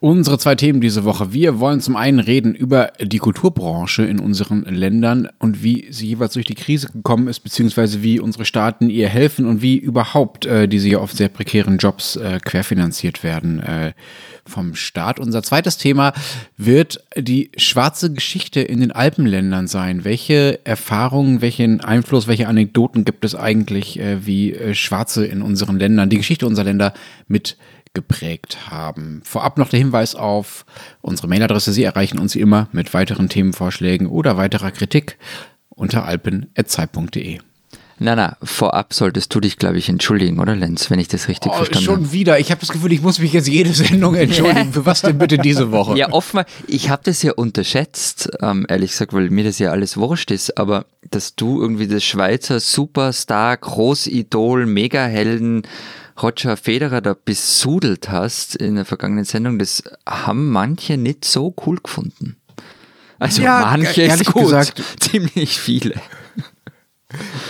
Unsere zwei Themen diese Woche. Wir wollen zum einen reden über die Kulturbranche in unseren Ländern und wie sie jeweils durch die Krise gekommen ist, beziehungsweise wie unsere Staaten ihr helfen und wie überhaupt äh, diese ja oft sehr prekären Jobs äh, querfinanziert werden äh, vom Staat. Unser zweites Thema wird die schwarze Geschichte in den Alpenländern sein. Welche Erfahrungen, welchen Einfluss, welche Anekdoten gibt es eigentlich, äh, wie äh, Schwarze in unseren Ländern, die Geschichte unserer Länder mit geprägt haben. Vorab noch der Hinweis auf unsere Mailadresse. Sie erreichen uns immer mit weiteren Themenvorschlägen oder weiterer Kritik unter alpen.zeit.de. Na, na, vorab solltest du dich, glaube ich, entschuldigen, oder Lenz, wenn ich das richtig oh, verstanden schon habe. Schon wieder. Ich habe das Gefühl, ich muss mich jetzt jede Sendung entschuldigen. Für was denn bitte diese Woche? Ja, offenbar, ich habe das ja unterschätzt, ähm, ehrlich gesagt, weil mir das ja alles wurscht ist, aber dass du irgendwie das Schweizer Superstar, Großidol, Megahelden, Roger Federer da besudelt hast in der vergangenen Sendung, das haben manche nicht so cool gefunden. Also Ja, manche ist gut, gesagt- ziemlich viele.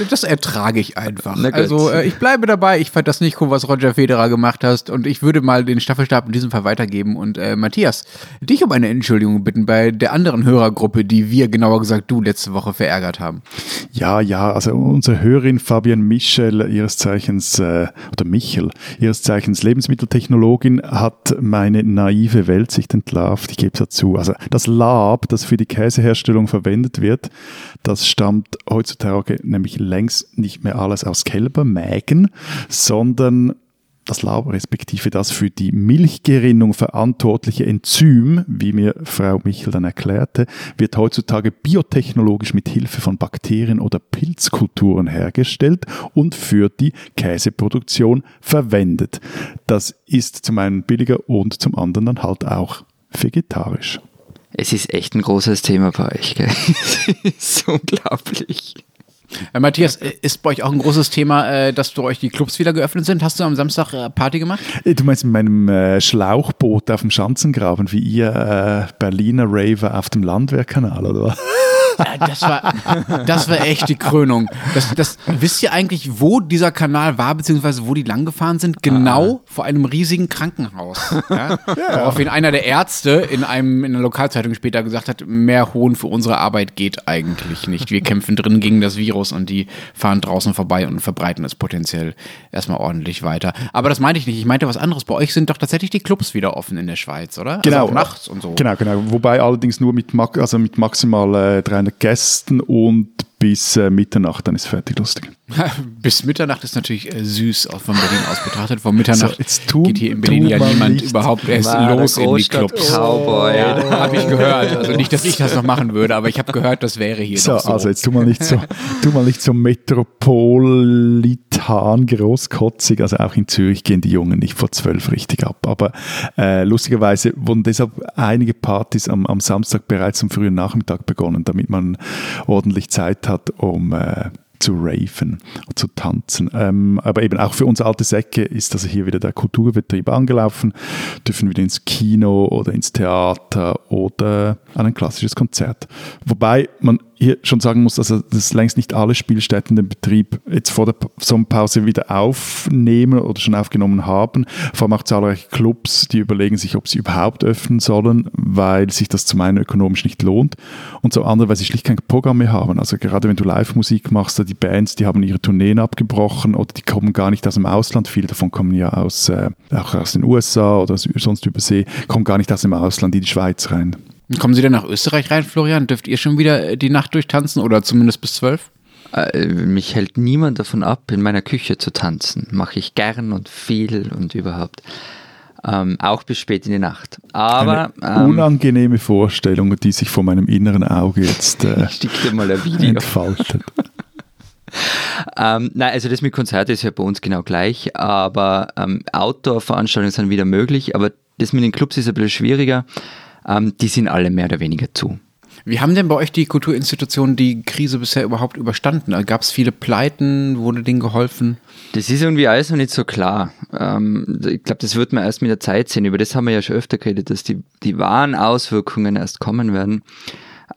Das ertrage ich einfach. Also äh, ich bleibe dabei. Ich fand das nicht cool, was Roger Federer gemacht hast. Und ich würde mal den Staffelstab in diesem Fall weitergeben. Und äh, Matthias, dich um eine Entschuldigung bitten bei der anderen Hörergruppe, die wir, genauer gesagt, du letzte Woche verärgert haben. Ja, ja, also unsere Hörerin Fabienne Michel, ihres Zeichens, äh, oder Michel, ihres Zeichens Lebensmitteltechnologin, hat meine naive Weltsicht entlarvt. Ich gebe es dazu. Also das Lab, das für die Käseherstellung verwendet wird, das stammt heutzutage nämlich längst nicht mehr alles aus Kälbermägen, sondern das Lab respektive das für die Milchgerinnung verantwortliche Enzym, wie mir Frau Michel dann erklärte, wird heutzutage biotechnologisch mit Hilfe von Bakterien oder Pilzkulturen hergestellt und für die Käseproduktion verwendet. Das ist zum einen billiger und zum anderen dann halt auch vegetarisch. Es ist echt ein großes Thema bei euch, gell? Es ist unglaublich. Äh, Matthias, äh, ist bei euch auch ein großes Thema, äh, dass du euch die Clubs wieder geöffnet sind? Hast du am Samstag äh, Party gemacht? Äh, Du meinst in meinem äh, Schlauchboot auf dem Schanzengraben, wie ihr Berliner Raver auf dem Landwehrkanal, oder was? Äh, Das war, das war echt die Krönung. Das, das, wisst ihr eigentlich, wo dieser Kanal war, beziehungsweise wo die langgefahren sind? Genau vor einem riesigen Krankenhaus. Ja? Woraufhin einer der Ärzte in, einem, in einer Lokalzeitung später gesagt hat, mehr Hohn für unsere Arbeit geht eigentlich nicht. Wir kämpfen drin gegen das Virus und die fahren draußen vorbei und verbreiten es potenziell erstmal ordentlich weiter. Aber das meinte ich nicht. Ich meinte was anderes. Bei euch sind doch tatsächlich die Clubs wieder offen in der Schweiz, oder? Genau. Also nachts und so. Genau, genau. Wobei allerdings nur mit, also mit maximal äh, 300 Gästen und bis äh, Mitternacht, dann ist fertig lustig. Bis Mitternacht ist natürlich äh, süß auch von Berlin aus betrachtet. Vor Mitternacht So, jetzt tu- geht hier in Berlin ja niemand nicht. überhaupt erst Wahre los in die Clubs. Cowboy. Ja, habe ich gehört. Also nicht, dass ich das noch machen würde, aber ich habe gehört, das wäre hier So, so. also jetzt tu mal nicht so, tu mal nicht so metropolitan großkotzig. Also auch in Zürich gehen die Jungen nicht vor zwölf richtig ab. Aber äh, lustigerweise wurden deshalb einige Partys am, am Samstag bereits am frühen Nachmittag begonnen, damit man ordentlich Zeit hat, um äh, zu raven und zu tanzen. Ähm, aber eben auch für uns alte Säcke ist also hier wieder der Kulturbetrieb angelaufen, dürfen wieder ins Kino oder ins Theater oder an ein klassisches Konzert. Wobei man hier schon sagen muss, also dass längst nicht alle Spielstätten den Betrieb jetzt vor der Pa- Sommerpause wieder aufnehmen oder schon aufgenommen haben. Vor allem auch zahlreiche Clubs, die überlegen sich, ob sie überhaupt öffnen sollen, weil sich das zum einen ökonomisch nicht lohnt und zum anderen, weil sie schlicht kein Programm mehr haben. Also gerade wenn du Live-Musik machst, die Bands, die haben ihre Tourneen abgebrochen oder die kommen gar nicht aus dem Ausland. Viele davon kommen ja aus, äh, auch aus den USA oder sonst über See, kommen gar nicht aus dem Ausland in die Schweiz rein. Kommen Sie denn nach Österreich rein, Florian? Dürft ihr schon wieder äh, die Nacht durchtanzen oder zumindest bis zwölf? Äh, mich hält niemand davon ab, in meiner Küche zu tanzen. Mache ich gern und viel und überhaupt. Ähm, auch bis spät in die Nacht. Aber Eine ähm, unangenehme Vorstellung, die sich vor meinem inneren Auge jetzt äh, ich schick dir mal ein Video. entfaltet. Ähm, nein, also das mit Konzert ist ja bei uns genau gleich, aber ähm, Outdoor-Veranstaltungen sind wieder möglich, aber das mit den Clubs ist ein bisschen schwieriger. Ähm, die sind alle mehr oder weniger zu. Wie haben denn bei euch die Kulturinstitutionen die Krise bisher überhaupt überstanden? Gab es viele Pleiten? Wurde denen geholfen? Das ist irgendwie alles noch nicht so klar. Ähm, ich glaube, das wird man erst mit der Zeit sehen. Über das haben wir ja schon öfter geredet, dass die, die wahren Auswirkungen erst kommen werden.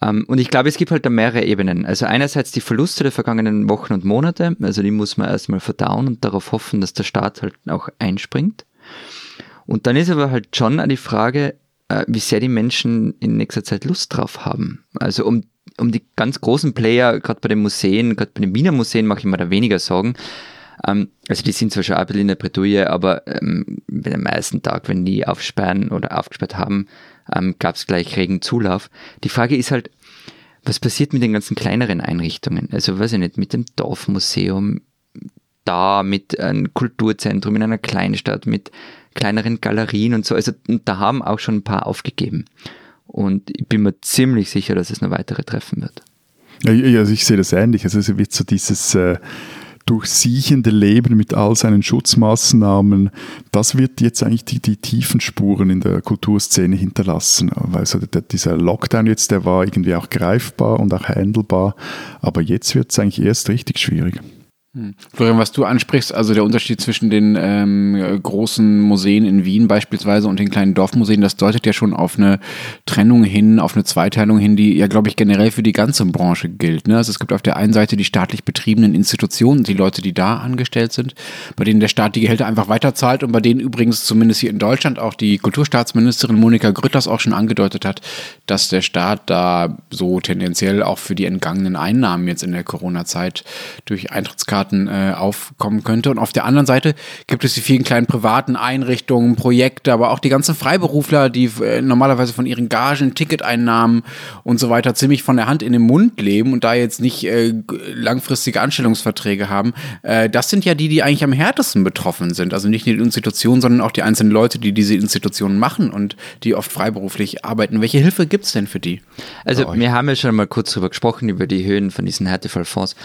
Ähm, und ich glaube, es gibt halt da mehrere Ebenen. Also einerseits die Verluste der vergangenen Wochen und Monate, also die muss man erstmal verdauen und darauf hoffen, dass der Staat halt auch einspringt. Und dann ist aber halt schon die Frage, äh, wie sehr die Menschen in nächster Zeit Lust drauf haben. Also um, um die ganz großen Player, gerade bei den Museen, gerade bei den Wiener Museen mache ich mir da weniger Sorgen. Ähm, also die sind zwar schon ein bisschen in der Bredouille, aber ähm, bei dem meisten Tag, wenn die aufsperren oder aufgesperrt haben, ähm, gab es gleich regen Zulauf. Die Frage ist halt, was passiert mit den ganzen kleineren Einrichtungen? Also weiß ich nicht, mit dem Dorfmuseum, da mit einem Kulturzentrum in einer Kleinstadt, mit kleineren Galerien und so. Also da haben auch schon ein paar aufgegeben. Und ich bin mir ziemlich sicher, dass es noch weitere treffen wird. Ja, also ich sehe das ähnlich. Also es wird so dieses äh, durchsiechende Leben mit all seinen Schutzmaßnahmen, das wird jetzt eigentlich die, die tiefen Spuren in der Kulturszene hinterlassen. Weil so der, dieser Lockdown jetzt, der war irgendwie auch greifbar und auch handelbar, aber jetzt wird es eigentlich erst richtig schwierig. Hm. Florian, was du ansprichst, also der Unterschied zwischen den ähm, großen Museen in Wien beispielsweise und den kleinen Dorfmuseen, das deutet ja schon auf eine Trennung hin, auf eine Zweiteilung hin, die ja, glaube ich, generell für die ganze Branche gilt. Ne? Also es gibt auf der einen Seite die staatlich betriebenen Institutionen, die Leute, die da angestellt sind, bei denen der Staat die Gehälter einfach weiterzahlt und bei denen übrigens zumindest hier in Deutschland auch die Kulturstaatsministerin Monika Grütters auch schon angedeutet hat, dass der Staat da so tendenziell auch für die entgangenen Einnahmen jetzt in der Corona-Zeit durch Eintrittskarten Staaten äh, aufkommen könnte. Und auf der anderen Seite gibt es die vielen kleinen privaten Einrichtungen, Projekte, aber auch die ganzen Freiberufler, die äh, normalerweise von ihren Gagen, Ticketeinnahmen und so weiter ziemlich von der Hand in den Mund leben und da jetzt nicht äh, langfristige Anstellungsverträge haben. Äh, das sind ja die, die eigentlich am härtesten betroffen sind. Also nicht nur die Institutionen, sondern auch die einzelnen Leute, die diese Institutionen machen und die oft freiberuflich arbeiten. Welche Hilfe gibt es denn für die? Also wir haben ja schon mal kurz darüber gesprochen, über die Höhen von diesen Härtefallfonds.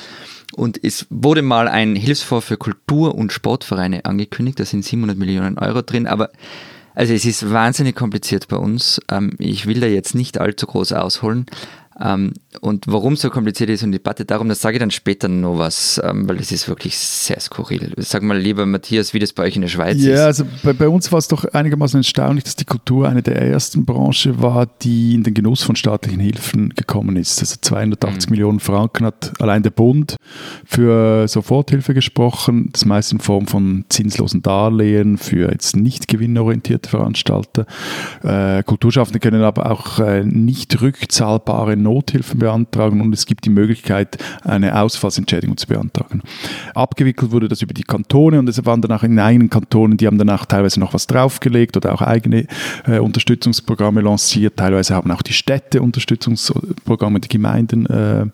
Und es wurde mal ein Hilfsfonds für Kultur- und Sportvereine angekündigt. Da sind 700 Millionen Euro drin. Aber also es ist wahnsinnig kompliziert bei uns. Ähm, ich will da jetzt nicht allzu groß ausholen. Ähm, und warum es so kompliziert ist und die Debatte darum, das sage ich dann später noch was, ähm, weil das ist wirklich sehr skurril. Sag mal lieber, Matthias, wie das bei euch in der Schweiz ja, ist. Ja, also bei, bei, uns war es doch einigermaßen erstaunlich, dass die Kultur eine der ersten Branchen war, die in den Genuss von staatlichen Hilfen gekommen ist. Also 280 mhm. Millionen Franken hat allein der Bund für Soforthilfe gesprochen, das meist in Form von zinslosen Darlehen für jetzt nicht gewinnorientierte Veranstalter. Äh, Kulturschaffende können aber auch äh, nicht rückzahlbare Nothilfen beantragen und es gibt die Möglichkeit, eine Ausfallsentschädigung zu beantragen. Abgewickelt wurde das über die Kantone und es waren dann auch in einigen Kantonen, die haben danach teilweise noch was draufgelegt oder auch eigene äh, Unterstützungsprogramme lanciert. Teilweise haben auch die Städte Unterstützungsprogramme, die Gemeinden äh,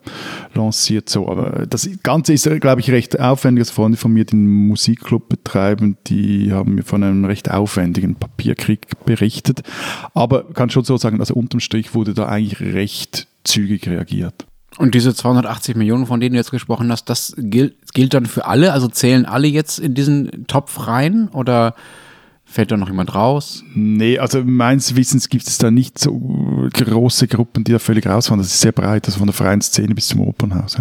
lanciert. So, aber das Ganze ist, glaube ich, recht aufwendig. Also Freunde von mir, die einen Musikclub betreiben, die haben mir von einem recht aufwendigen Papierkrieg berichtet. Aber kann schon so sagen, also unterm Strich wurde da eigentlich recht zügig reagiert. Und diese 280 Millionen, von denen du jetzt gesprochen hast, das gilt, gilt dann für alle? Also zählen alle jetzt in diesen Topf rein oder fällt da noch jemand raus? Nee, also meines Wissens gibt es da nicht so große Gruppen, die da völlig rausfahren. Das ist sehr breit, also von der freien Szene bis zum Opernhaus.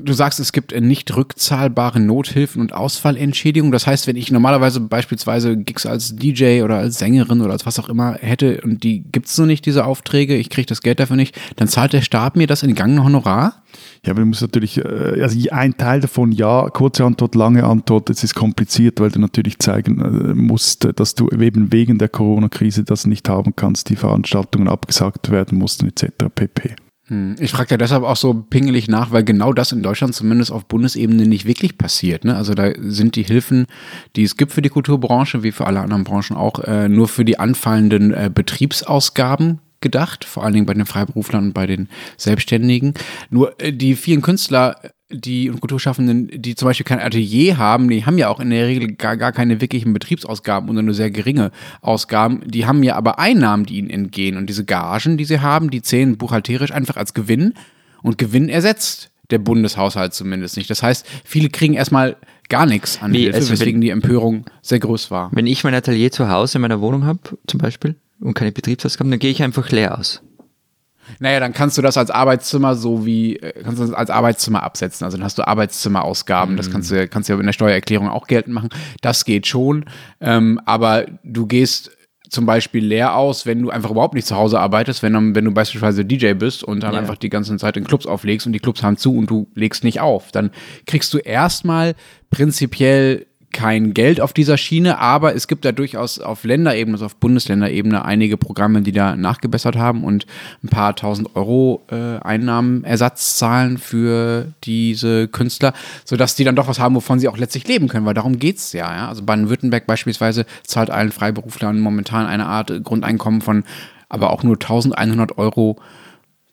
Du sagst, es gibt nicht rückzahlbare Nothilfen und Ausfallentschädigungen. Das heißt, wenn ich normalerweise beispielsweise Gigs als DJ oder als Sängerin oder als was auch immer hätte und die gibt es so nicht, diese Aufträge, ich kriege das Geld dafür nicht, dann zahlt der Staat mir das entgangene Honorar? Ja, aber du musst natürlich, äh, also ein Teil davon ja, kurze Antwort, lange Antwort, es ist kompliziert, weil du natürlich zeigen äh, musst, dass du eben wegen der Corona-Krise das nicht haben kannst, die Veranstaltungen abgesagt werden mussten etc. pp. Hm, ich frage ja deshalb auch so pingelig nach, weil genau das in Deutschland zumindest auf Bundesebene nicht wirklich passiert. Ne? Also da sind die Hilfen, die es gibt für die Kulturbranche, wie für alle anderen Branchen auch, äh, nur für die anfallenden äh, Betriebsausgaben gedacht, vor allen Dingen bei den Freiberuflern und bei den Selbstständigen. Nur äh, die vielen Künstler die und Kulturschaffenden, die zum Beispiel kein Atelier haben, die haben ja auch in der Regel gar, gar keine wirklichen Betriebsausgaben oder nur sehr geringe Ausgaben. Die haben ja aber Einnahmen, die ihnen entgehen. Und diese Gagen, die sie haben, die zählen buchhalterisch einfach als Gewinn. Und Gewinn ersetzt der Bundeshaushalt zumindest nicht. Das heißt, viele kriegen erstmal gar nichts an nee, Hilfe, also weswegen wenn, die Empörung sehr groß war. Wenn ich mein Atelier zu Hause in meiner Wohnung habe, zum Beispiel, und keine Betriebsausgaben, dann gehe ich einfach leer aus. Naja, dann kannst du das als Arbeitszimmer so wie, äh, kannst du das als Arbeitszimmer absetzen. Also dann hast du Arbeitszimmerausgaben. Mhm. Das kannst du, kannst du ja in der Steuererklärung auch geltend machen. Das geht schon. Ähm, aber du gehst zum Beispiel leer aus, wenn du einfach überhaupt nicht zu Hause arbeitest, wenn, wenn du beispielsweise DJ bist und dann ja. einfach die ganze Zeit in Clubs auflegst und die Clubs haben zu und du legst nicht auf. Dann kriegst du erstmal prinzipiell kein Geld auf dieser Schiene, aber es gibt da durchaus auf Länderebene, also auf Bundesländerebene, einige Programme, die da nachgebessert haben und ein paar tausend Euro äh, Einnahmenersatz zahlen für diese Künstler, sodass die dann doch was haben, wovon sie auch letztlich leben können, weil darum geht's ja. ja? Also Baden-Württemberg beispielsweise zahlt allen Freiberuflern momentan eine Art Grundeinkommen von aber auch nur 1100 Euro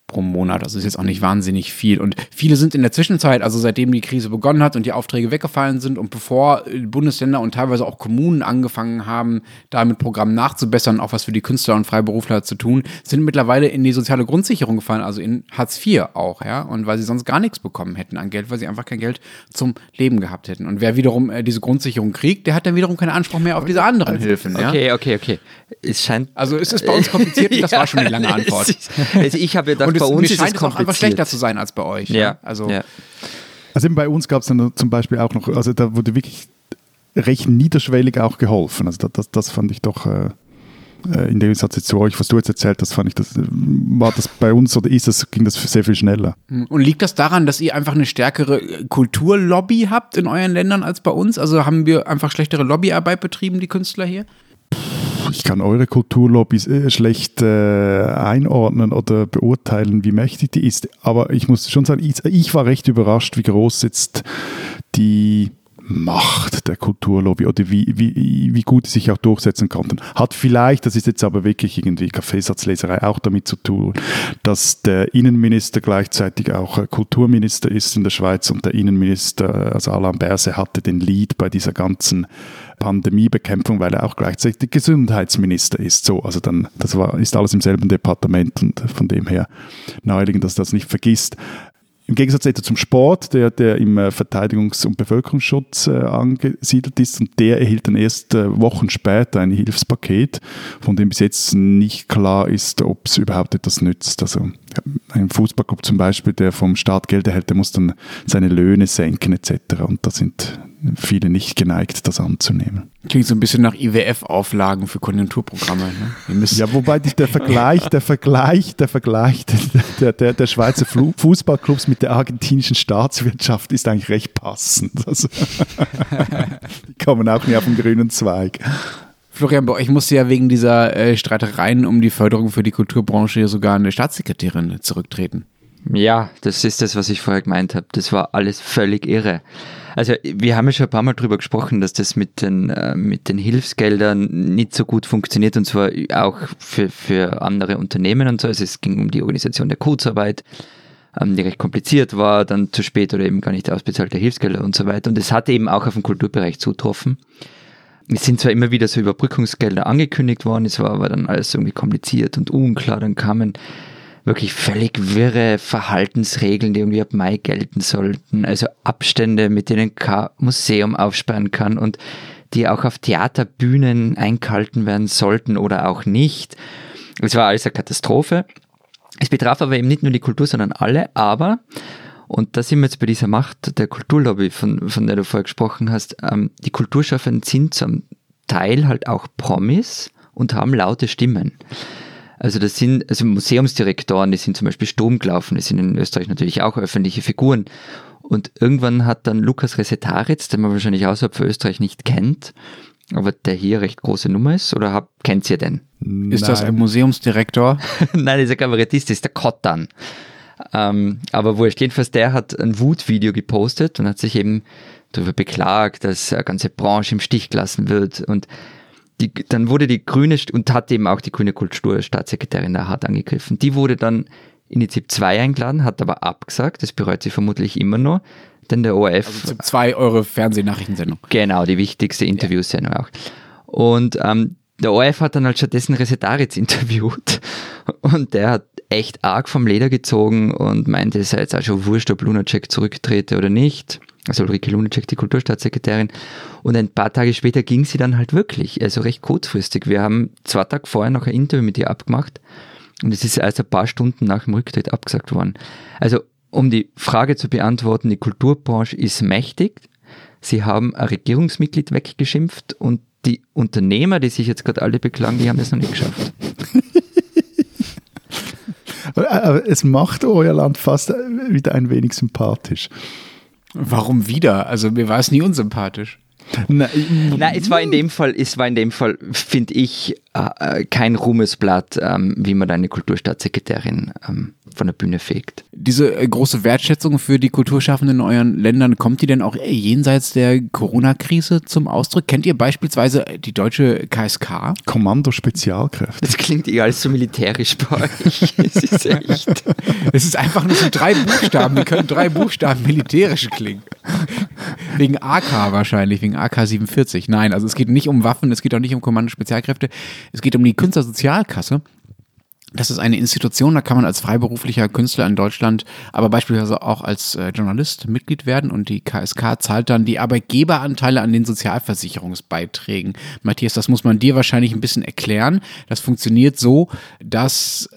pro Monat. Das ist jetzt auch nicht wahnsinnig viel. Und viele sind in der Zwischenzeit, also seitdem die Krise begonnen hat und die Aufträge weggefallen sind und bevor Bundesländer und teilweise auch Kommunen angefangen haben, da mit Programmen nachzubessern, auch was für die Künstler und Freiberufler zu tun, sind mittlerweile in die soziale Grundsicherung gefallen, also in Hartz IV auch, ja. Und weil sie sonst gar nichts bekommen hätten an Geld, weil sie einfach kein Geld zum Leben gehabt hätten. Und wer wiederum äh, diese Grundsicherung kriegt, der hat dann wiederum keinen Anspruch mehr auf diese anderen also, Hilfen. Okay, ja? okay, okay. Es scheint. Also ist es bei uns kompliziert das ja, war schon die lange Antwort. also ich habe ja gedacht, bei uns ist es kompliziert. auch einfach schlechter zu sein als bei euch. Ja. Also, ja. also eben bei uns gab es dann zum Beispiel auch noch, also da wurde wirklich recht niederschwellig auch geholfen. Also das, das, das fand ich doch. Äh, äh in dem Satz jetzt zu euch, was du jetzt erzählt hast, fand ich, das, war das bei uns oder ist das, ging das sehr viel schneller. Hm. Und liegt das daran, dass ihr einfach eine stärkere Kulturlobby habt in euren Ländern als bei uns? Also haben wir einfach schlechtere Lobbyarbeit betrieben, die Künstler hier? Ich kann eure Kulturlobbys äh, schlecht äh, einordnen oder beurteilen, wie mächtig die ist. Aber ich muss schon sagen, ich, ich war recht überrascht, wie groß jetzt die Macht der Kulturlobby oder wie, wie, wie gut sie sich auch durchsetzen konnten. Hat vielleicht, das ist jetzt aber wirklich irgendwie Kaffeesatzleserei, auch damit zu tun, dass der Innenminister gleichzeitig auch äh, Kulturminister ist in der Schweiz und der Innenminister, also Alain Berse, hatte den Lead bei dieser ganzen Pandemiebekämpfung, weil er auch gleichzeitig Gesundheitsminister ist. So, also dann, das war, ist alles im selben Departement und von dem her naheliegend, dass das nicht vergisst. Im Gegensatz etwa zum Sport, der, der im äh, Verteidigungs- und Bevölkerungsschutz äh, angesiedelt ist und der erhielt dann erst äh, Wochen später ein Hilfspaket, von dem bis jetzt nicht klar ist, ob es überhaupt etwas nützt. Also ein Fußballclub zum Beispiel, der vom Staat Geld erhält, der muss dann seine Löhne senken etc. Und da sind viele nicht geneigt, das anzunehmen. Klingt so ein bisschen nach IWF-Auflagen für Konjunkturprogramme. Ne? Ja, wobei der Vergleich, der Vergleich, der Vergleich der, der, der Schweizer Fußballclubs mit der argentinischen Staatswirtschaft ist eigentlich recht passend. Also, die kommen auch nicht auf den grünen Zweig. Florian, bei euch musste ja wegen dieser äh, Streitereien um die Förderung für die Kulturbranche sogar eine Staatssekretärin zurücktreten. Ja, das ist das, was ich vorher gemeint habe. Das war alles völlig irre. Also wir haben ja schon ein paar Mal drüber gesprochen, dass das mit den, äh, mit den Hilfsgeldern nicht so gut funktioniert und zwar auch für, für andere Unternehmen und so. Also es ging um die Organisation der Kurzarbeit, ähm, die recht kompliziert war, dann zu spät oder eben gar nicht ausbezahlte Hilfsgelder und so weiter. Und es hatte eben auch auf den Kulturbereich zutroffen. Es sind zwar immer wieder so Überbrückungsgelder angekündigt worden, es war aber dann alles irgendwie kompliziert und unklar. Dann kamen wirklich völlig wirre Verhaltensregeln, die irgendwie ab Mai gelten sollten. Also Abstände, mit denen kein Museum aufsperren kann und die auch auf Theaterbühnen eingehalten werden sollten oder auch nicht. Es war alles eine Katastrophe. Es betraf aber eben nicht nur die Kultur, sondern alle, aber, und da sind wir jetzt bei dieser Macht der Kulturlobby, von, von der du vorher gesprochen hast, ähm, die Kulturschaffenden sind zum Teil halt auch Promis und haben laute Stimmen. Also das sind also Museumsdirektoren, die sind zum Beispiel Sturm gelaufen, das sind in Österreich natürlich auch öffentliche Figuren. Und irgendwann hat dann Lukas Resetaritz, den man wahrscheinlich außerhalb von Österreich nicht kennt, aber der hier recht große Nummer ist, oder hab, kennt ihr denn? Ist Nein. das ein Museumsdirektor? Nein, das ist ein Kabarettist, das ist der Kottan. Ähm, aber wurscht, jedenfalls der hat ein Wutvideo gepostet und hat sich eben darüber beklagt, dass eine ganze Branche im Stich gelassen wird und die, dann wurde die grüne, und hat eben auch die grüne Kulturstaatssekretärin da hart angegriffen. Die wurde dann in die ZIP 2 eingeladen, hat aber abgesagt, das bereut sie vermutlich immer noch, denn der ORF... Also ZIP 2, eure Fernsehnachrichtensendung. Genau, die wichtigste Interviewsendung ja. auch. Und ähm, der ORF hat dann halt stattdessen Resetaritz interviewt und der hat echt arg vom Leder gezogen und meinte, es sei jetzt auch schon wurscht, ob Lunacek zurücktrete oder nicht also Ulrike Lunacek, die Kulturstaatssekretärin. Und ein paar Tage später ging sie dann halt wirklich, also recht kurzfristig. Wir haben zwei Tage vorher noch ein Interview mit ihr abgemacht Und es ist erst ein paar Stunden nach dem Rücktritt abgesagt worden. Also, um die Frage zu beantworten, die Kulturbranche ist mächtig. Sie haben ein Regierungsmitglied weggeschimpft und die Unternehmer, die sich jetzt gerade alle beklagen, die haben das noch nicht geschafft. Aber es macht euer Land fast wieder ein wenig sympathisch. Warum wieder? Also mir war es nie unsympathisch. Nein, Nein, es war in dem Fall, es war in dem Fall, finde ich, äh, kein Ruhmesblatt, ähm, wie man eine Kulturstaatssekretärin ähm, von der Bühne fegt. Diese äh, große Wertschätzung für die Kulturschaffenden in euren Ländern, kommt die denn auch jenseits der Corona-Krise zum Ausdruck? Kennt ihr beispielsweise die deutsche KSK? Kommando Spezialkräfte. Das klingt eher alles so militärisch bei euch. es ist echt. Es ist einfach nur so drei Buchstaben, die können drei Buchstaben militärisch klingen. Wegen AK wahrscheinlich, wegen AK 47. Nein, also es geht nicht um Waffen, es geht auch nicht um Kommando Spezialkräfte. Es geht um die Künstlersozialkasse. Das ist eine Institution, da kann man als freiberuflicher Künstler in Deutschland, aber beispielsweise auch als äh, Journalist Mitglied werden und die KSK zahlt dann die Arbeitgeberanteile an den Sozialversicherungsbeiträgen. Matthias, das muss man dir wahrscheinlich ein bisschen erklären. Das funktioniert so, dass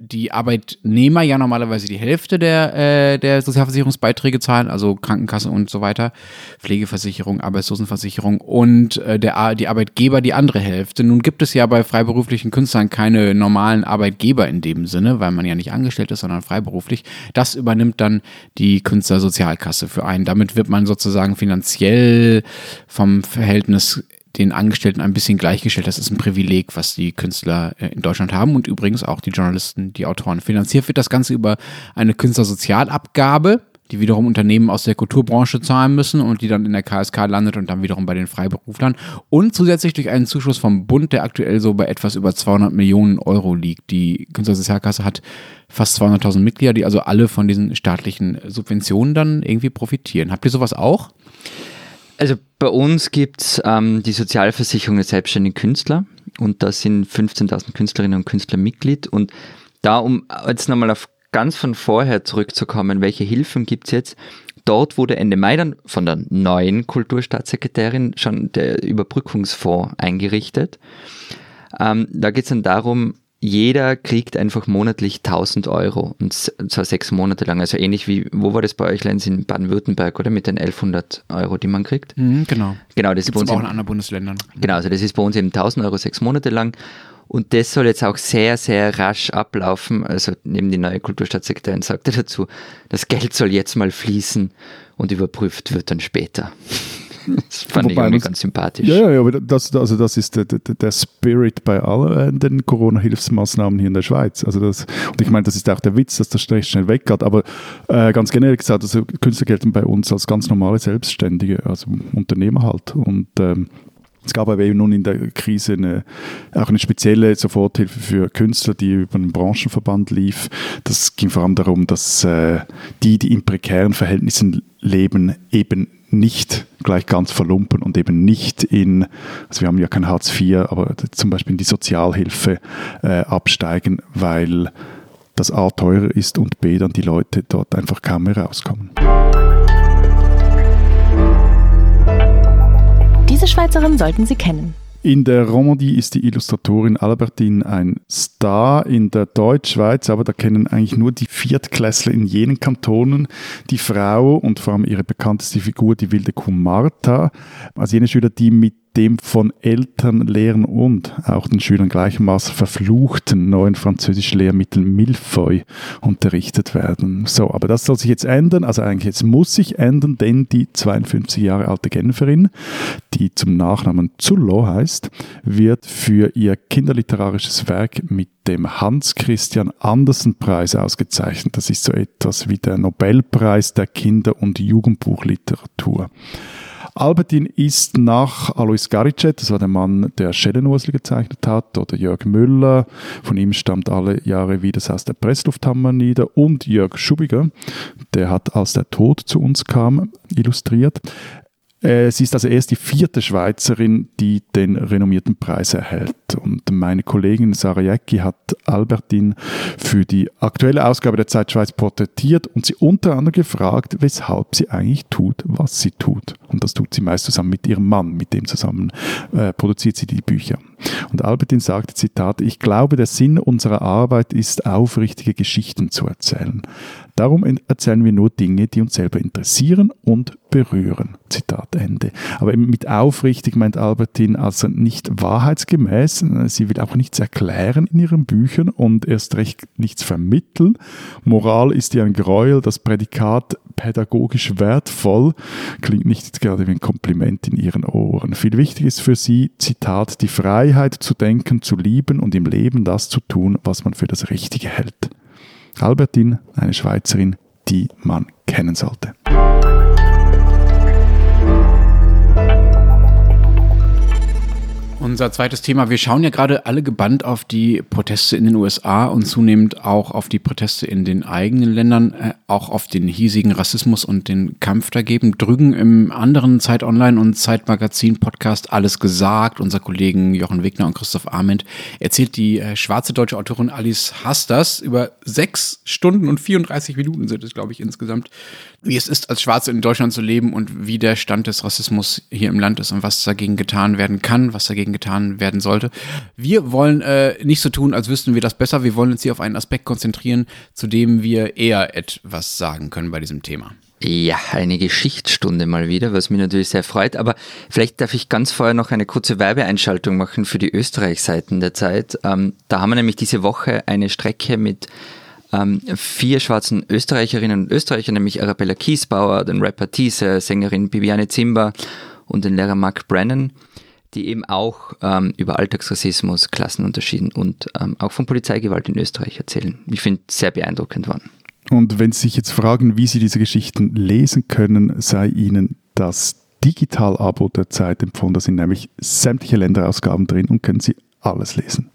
die Arbeitnehmer ja normalerweise die Hälfte der, äh, der Sozialversicherungsbeiträge zahlen, also Krankenkasse und so weiter, Pflegeversicherung, Arbeitslosenversicherung und äh, der, die Arbeitgeber die andere Hälfte. Nun gibt es ja bei freiberuflichen Künstlern keine normalen Arbeitgeber in dem Sinne, weil man ja nicht angestellt ist, sondern freiberuflich. Das übernimmt dann die Künstlersozialkasse für einen. Damit wird man sozusagen finanziell vom Verhältnis den Angestellten ein bisschen gleichgestellt. Das ist ein Privileg, was die Künstler äh, in Deutschland haben und übrigens auch die Journalisten, die Autoren. Finanziert wird das Ganze über eine Künstlersozialabgabe, die wiederum Unternehmen aus der Kulturbranche zahlen müssen und die dann in der KSK landet und dann wiederum bei den Freiberuflern. Und zusätzlich durch einen Zuschuss vom Bund, der aktuell so bei etwas über 200 Millionen Euro liegt. Die Künstlersozialkasse hat fast 200.000 Mitglieder, die also alle von diesen staatlichen Subventionen dann irgendwie profitieren. Habt ihr sowas auch? Also bei uns gibt es ähm, die Sozialversicherung der selbstständigen Künstler und da sind 15.000 Künstlerinnen und Künstler Mitglied. Und da, um jetzt nochmal auf ganz von vorher zurückzukommen, welche Hilfen gibt es jetzt? Dort wurde Ende Mai dann von der neuen Kulturstaatssekretärin schon der Überbrückungsfonds eingerichtet. Ähm, da geht es dann darum, jeder kriegt einfach monatlich 1000 Euro und zwar sechs Monate lang. Also ähnlich wie, wo war das bei euch, Lenz, in Baden-Württemberg, oder? Mit den 1100 Euro, die man kriegt. Mhm, genau. Genau, das Gibt's ist bei uns. auch in anderen Bundesländern. genau, also das ist bei uns eben 1000 Euro sechs Monate lang. Und das soll jetzt auch sehr, sehr rasch ablaufen. Also neben die neue Kulturstaatssekretärin sagte dazu, das Geld soll jetzt mal fließen und überprüft wird dann später. Das fand Wobei ich irgendwie das- ganz sympathisch. Ja, ja, aber das, also das ist der, der, der Spirit bei allen äh, den Corona-Hilfsmaßnahmen hier in der Schweiz. Also das, und ich meine, das ist auch der Witz, dass das recht schnell weggeht. Aber äh, ganz generell gesagt, also Künstler gelten bei uns als ganz normale Selbstständige, also Unternehmer halt. Und ähm, es gab aber eben nun in der Krise eine, auch eine spezielle Soforthilfe für Künstler, die über einen Branchenverband lief. Das ging vor allem darum, dass äh, die, die in prekären Verhältnissen leben, eben nicht gleich ganz verlumpen und eben nicht in, also wir haben ja kein Hartz IV, aber zum Beispiel in die Sozialhilfe äh, absteigen, weil das A teurer ist und B dann die Leute dort einfach kaum mehr rauskommen. Diese Schweizerin sollten Sie kennen. In der Romandie ist die Illustratorin Albertine ein Star, in der Deutschschweiz, aber da kennen eigentlich nur die Viertklässler in jenen Kantonen die Frau und vor allem ihre bekannteste Figur, die wilde Kuh Martha, also jene Schüler, die mit dem von Eltern, Lehrern und auch den Schülern gleichermaßen verfluchten neuen französischen Lehrmittel Milfeu unterrichtet werden. So, aber das soll sich jetzt ändern, also eigentlich jetzt muss sich ändern, denn die 52 Jahre alte Genferin, die zum Nachnamen Zullo heißt, wird für ihr kinderliterarisches Werk mit dem Hans-Christian Andersen-Preis ausgezeichnet. Das ist so etwas wie der Nobelpreis der Kinder- und Jugendbuchliteratur. Albertin ist nach Alois Garicet, das war der Mann, der Schellenursel gezeichnet hat, oder Jörg Müller, von ihm stammt alle Jahre wie das Haus der Presslufthammer nieder, und Jörg Schubiger, der hat Als der Tod zu uns kam, illustriert. Äh, Sie ist also erst die vierte Schweizerin, die den renommierten Preis erhält. Und meine Kollegin Sarah Jäcki hat Albertin für die aktuelle Ausgabe der Zeit Schweiz porträtiert und sie unter anderem gefragt, weshalb sie eigentlich tut, was sie tut. Und das tut sie meist zusammen mit ihrem Mann, mit dem zusammen äh, produziert sie die Bücher. Und Albertin sagte, Zitat, ich glaube, der Sinn unserer Arbeit ist, aufrichtige Geschichten zu erzählen. Darum erzählen wir nur Dinge, die uns selber interessieren und berühren. Zitat Ende. Aber mit aufrichtig meint Albertin also nicht wahrheitsgemäß. Sie will auch nichts erklären in ihren Büchern und erst recht nichts vermitteln. Moral ist ihr ein Gräuel. Das Prädikat pädagogisch wertvoll klingt nicht gerade wie ein Kompliment in ihren Ohren. Viel wichtiger ist für sie, Zitat, die Freiheit zu denken, zu lieben und im Leben das zu tun, was man für das Richtige hält. Albertine, eine Schweizerin, die man kennen sollte. Unser zweites Thema. Wir schauen ja gerade alle gebannt auf die Proteste in den USA und zunehmend auch auf die Proteste in den eigenen Ländern, äh, auch auf den hiesigen Rassismus und den Kampf dagegen. Drüben im anderen Zeit Online und Zeitmagazin Podcast Alles gesagt. Unser Kollegen Jochen Wegner und Christoph Arment erzählt die äh, schwarze deutsche Autorin Alice Hasters über sechs Stunden und 34 Minuten sind es, glaube ich, insgesamt, wie es ist, als Schwarze in Deutschland zu leben und wie der Stand des Rassismus hier im Land ist und was dagegen getan werden kann, was dagegen dagegen getan werden sollte. Wir wollen äh, nicht so tun, als wüssten wir das besser. Wir wollen uns hier auf einen Aspekt konzentrieren, zu dem wir eher etwas sagen können bei diesem Thema. Ja, eine Geschichtsstunde mal wieder, was mich natürlich sehr freut. Aber vielleicht darf ich ganz vorher noch eine kurze Werbeeinschaltung machen für die Österreich-Seiten der Zeit. Ähm, da haben wir nämlich diese Woche eine Strecke mit ähm, vier schwarzen Österreicherinnen und Österreichern, nämlich Arabella Kiesbauer, den Rapper Thiese, Sängerin Bibiane Zimba und den Lehrer Mark Brennan die eben auch ähm, über Alltagsrassismus, Klassenunterschieden und ähm, auch von Polizeigewalt in Österreich erzählen. Ich finde sehr beeindruckend waren. Und wenn Sie sich jetzt fragen, wie Sie diese Geschichten lesen können, sei Ihnen das Digital-Abo der Zeit empfohlen. Da sind nämlich sämtliche Länderausgaben drin und können Sie alles lesen.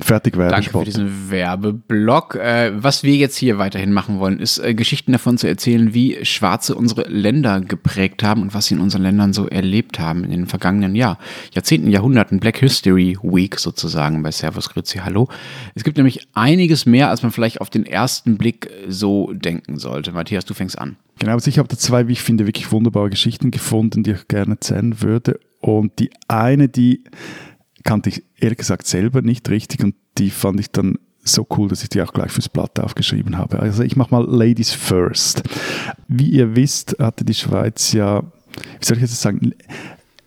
Fertig Danke für diesen Werbeblock. Äh, was wir jetzt hier weiterhin machen wollen, ist äh, Geschichten davon zu erzählen, wie Schwarze unsere Länder geprägt haben und was sie in unseren Ländern so erlebt haben in den vergangenen Jahr, Jahrzehnten, Jahrhunderten. Black History Week sozusagen bei Servus Grüezi Hallo. Es gibt nämlich einiges mehr, als man vielleicht auf den ersten Blick so denken sollte. Matthias, du fängst an. Genau, also ich habe da zwei, wie ich finde, wirklich wunderbare Geschichten gefunden, die ich gerne erzählen würde. Und die eine, die kannte ich ehrlich gesagt selber nicht richtig und die fand ich dann so cool, dass ich die auch gleich fürs Blatt aufgeschrieben habe. Also ich mache mal Ladies First. Wie ihr wisst, hatte die Schweiz ja, wie soll ich jetzt sagen,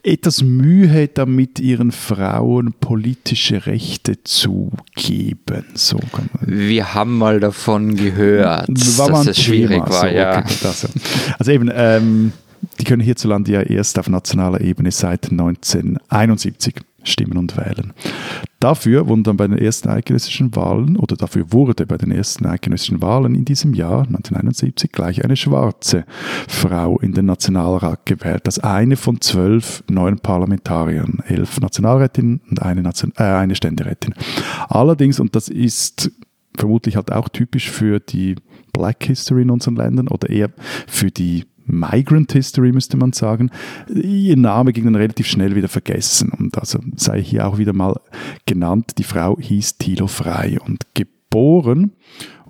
etwas Mühe damit, ihren Frauen politische Rechte zu geben. So Wir haben mal davon gehört, war dass es schwierig war. So, ja. Okay, das, also eben, ähm, die können hierzulande ja erst auf nationaler Ebene seit 1971 stimmen und wählen. Dafür wurden dann bei den ersten eidgenössischen Wahlen, oder dafür wurde bei den ersten eidgenössischen Wahlen in diesem Jahr, 1971, gleich eine schwarze Frau in den Nationalrat gewählt, als eine von zwölf neuen Parlamentariern, elf Nationalrätinnen und eine, Nation äh, eine Ständerätin. Allerdings, und das ist vermutlich halt auch typisch für die Black History in unseren Ländern oder eher für die Migrant History, müsste man sagen. Ihr Name ging dann relativ schnell wieder vergessen. Und also sei hier auch wieder mal genannt, die Frau hieß Thilo Frey und geboren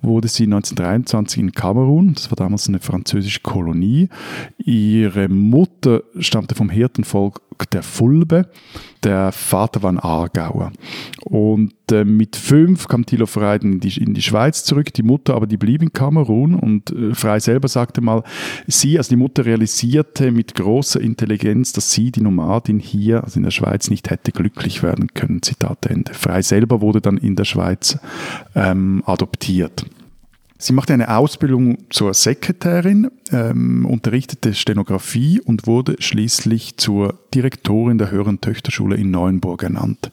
wurde sie 1923 in Kamerun, das war damals eine französische Kolonie. Ihre Mutter stammte vom Hirtenvolk der Fulbe, der Vater war ein Aargauer. Und äh, mit fünf kam Thilo Frey in die, in die Schweiz zurück, die Mutter aber die blieb in Kamerun und äh, Frey selber sagte mal, sie, also die Mutter realisierte mit großer Intelligenz, dass sie, die Nomadin hier, also in der Schweiz, nicht hätte glücklich werden können, Zitat Ende. Frey selber wurde dann in der Schweiz ähm, adoptiert. Sie machte eine Ausbildung zur Sekretärin, ähm, unterrichtete Stenografie und wurde schließlich zur Direktorin der Höheren Töchterschule in Neuenburg ernannt.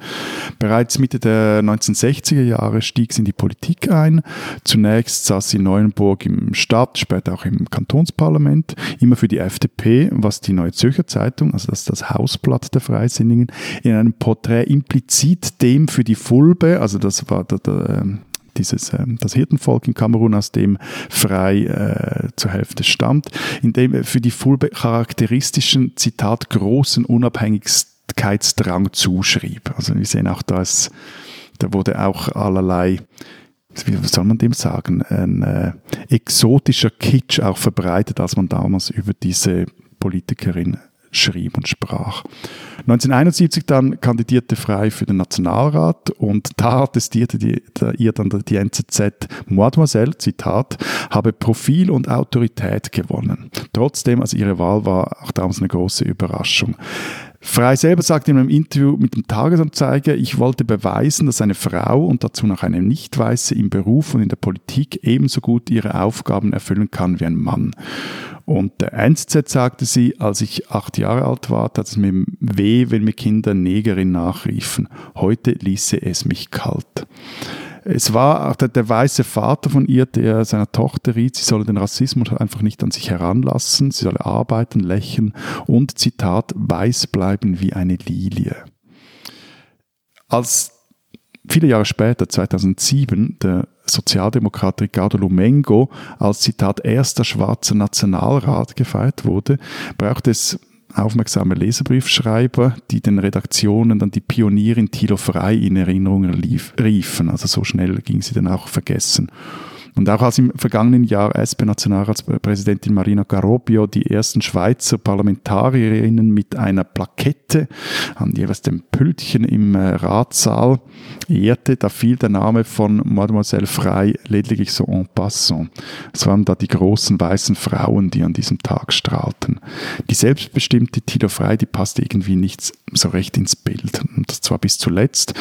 Bereits Mitte der 1960er Jahre stieg sie in die Politik ein. Zunächst saß sie in Neuenburg im Stadt, später auch im Kantonsparlament, immer für die FDP, was die Neue Zürcher Zeitung, also das, das Hausblatt der Freisinnigen, in einem Porträt implizit dem für die Fulbe, also das war der, der ähm, dieses, äh, das Hirtenvolk in Kamerun, aus dem Frei äh, zur Hälfte stammt, in dem für die Fulbe charakteristischen, Zitat, großen Unabhängigkeitsdrang zuschrieb. Also wir sehen auch, dass da wurde auch allerlei wie soll man dem sagen, ein äh, exotischer Kitsch auch verbreitet, als man damals über diese Politikerin schrieb und sprach. 1971 dann kandidierte Frei für den Nationalrat und da attestierte die, da ihr dann die NZZ, Mademoiselle, Zitat, habe Profil und Autorität gewonnen. Trotzdem, also ihre Wahl war auch damals eine große Überraschung. Frei selber sagt in einem Interview mit dem Tagesanzeiger, ich wollte beweisen, dass eine Frau und dazu noch eine Nicht-Weiße im Beruf und in der Politik ebenso gut ihre Aufgaben erfüllen kann wie ein Mann. Und der NZZ sagte sie, als ich acht Jahre alt war, tat es mir weh, wenn mir Kinder Negerin nachriefen. Heute ließe es mich kalt. Es war auch der, der weiße Vater von ihr, der seiner Tochter riet, sie solle den Rassismus einfach nicht an sich heranlassen, sie solle arbeiten, lächeln und, Zitat, weiß bleiben wie eine Lilie. Als viele Jahre später, 2007, der Sozialdemokrat Ricardo Lumengo als Zitat erster schwarzer Nationalrat gefeiert wurde, braucht es aufmerksame Leserbriefschreiber, die den Redaktionen dann die Pionierin Thilo Frei in Erinnerung riefen. Also so schnell ging sie dann auch vergessen. Und auch als im vergangenen Jahr SP-Nationalratspräsidentin Marina Garobio die ersten Schweizer Parlamentarierinnen mit einer Plakette an jeweils dem Pültchen im äh, Ratssaal ehrte, da fiel der Name von Mademoiselle Frei lediglich so en passant. Es waren da die großen weißen Frauen, die an diesem Tag strahlten. Die selbstbestimmte Tilo Frei, die passte irgendwie nicht so recht ins Bild. Und das zwar bis zuletzt.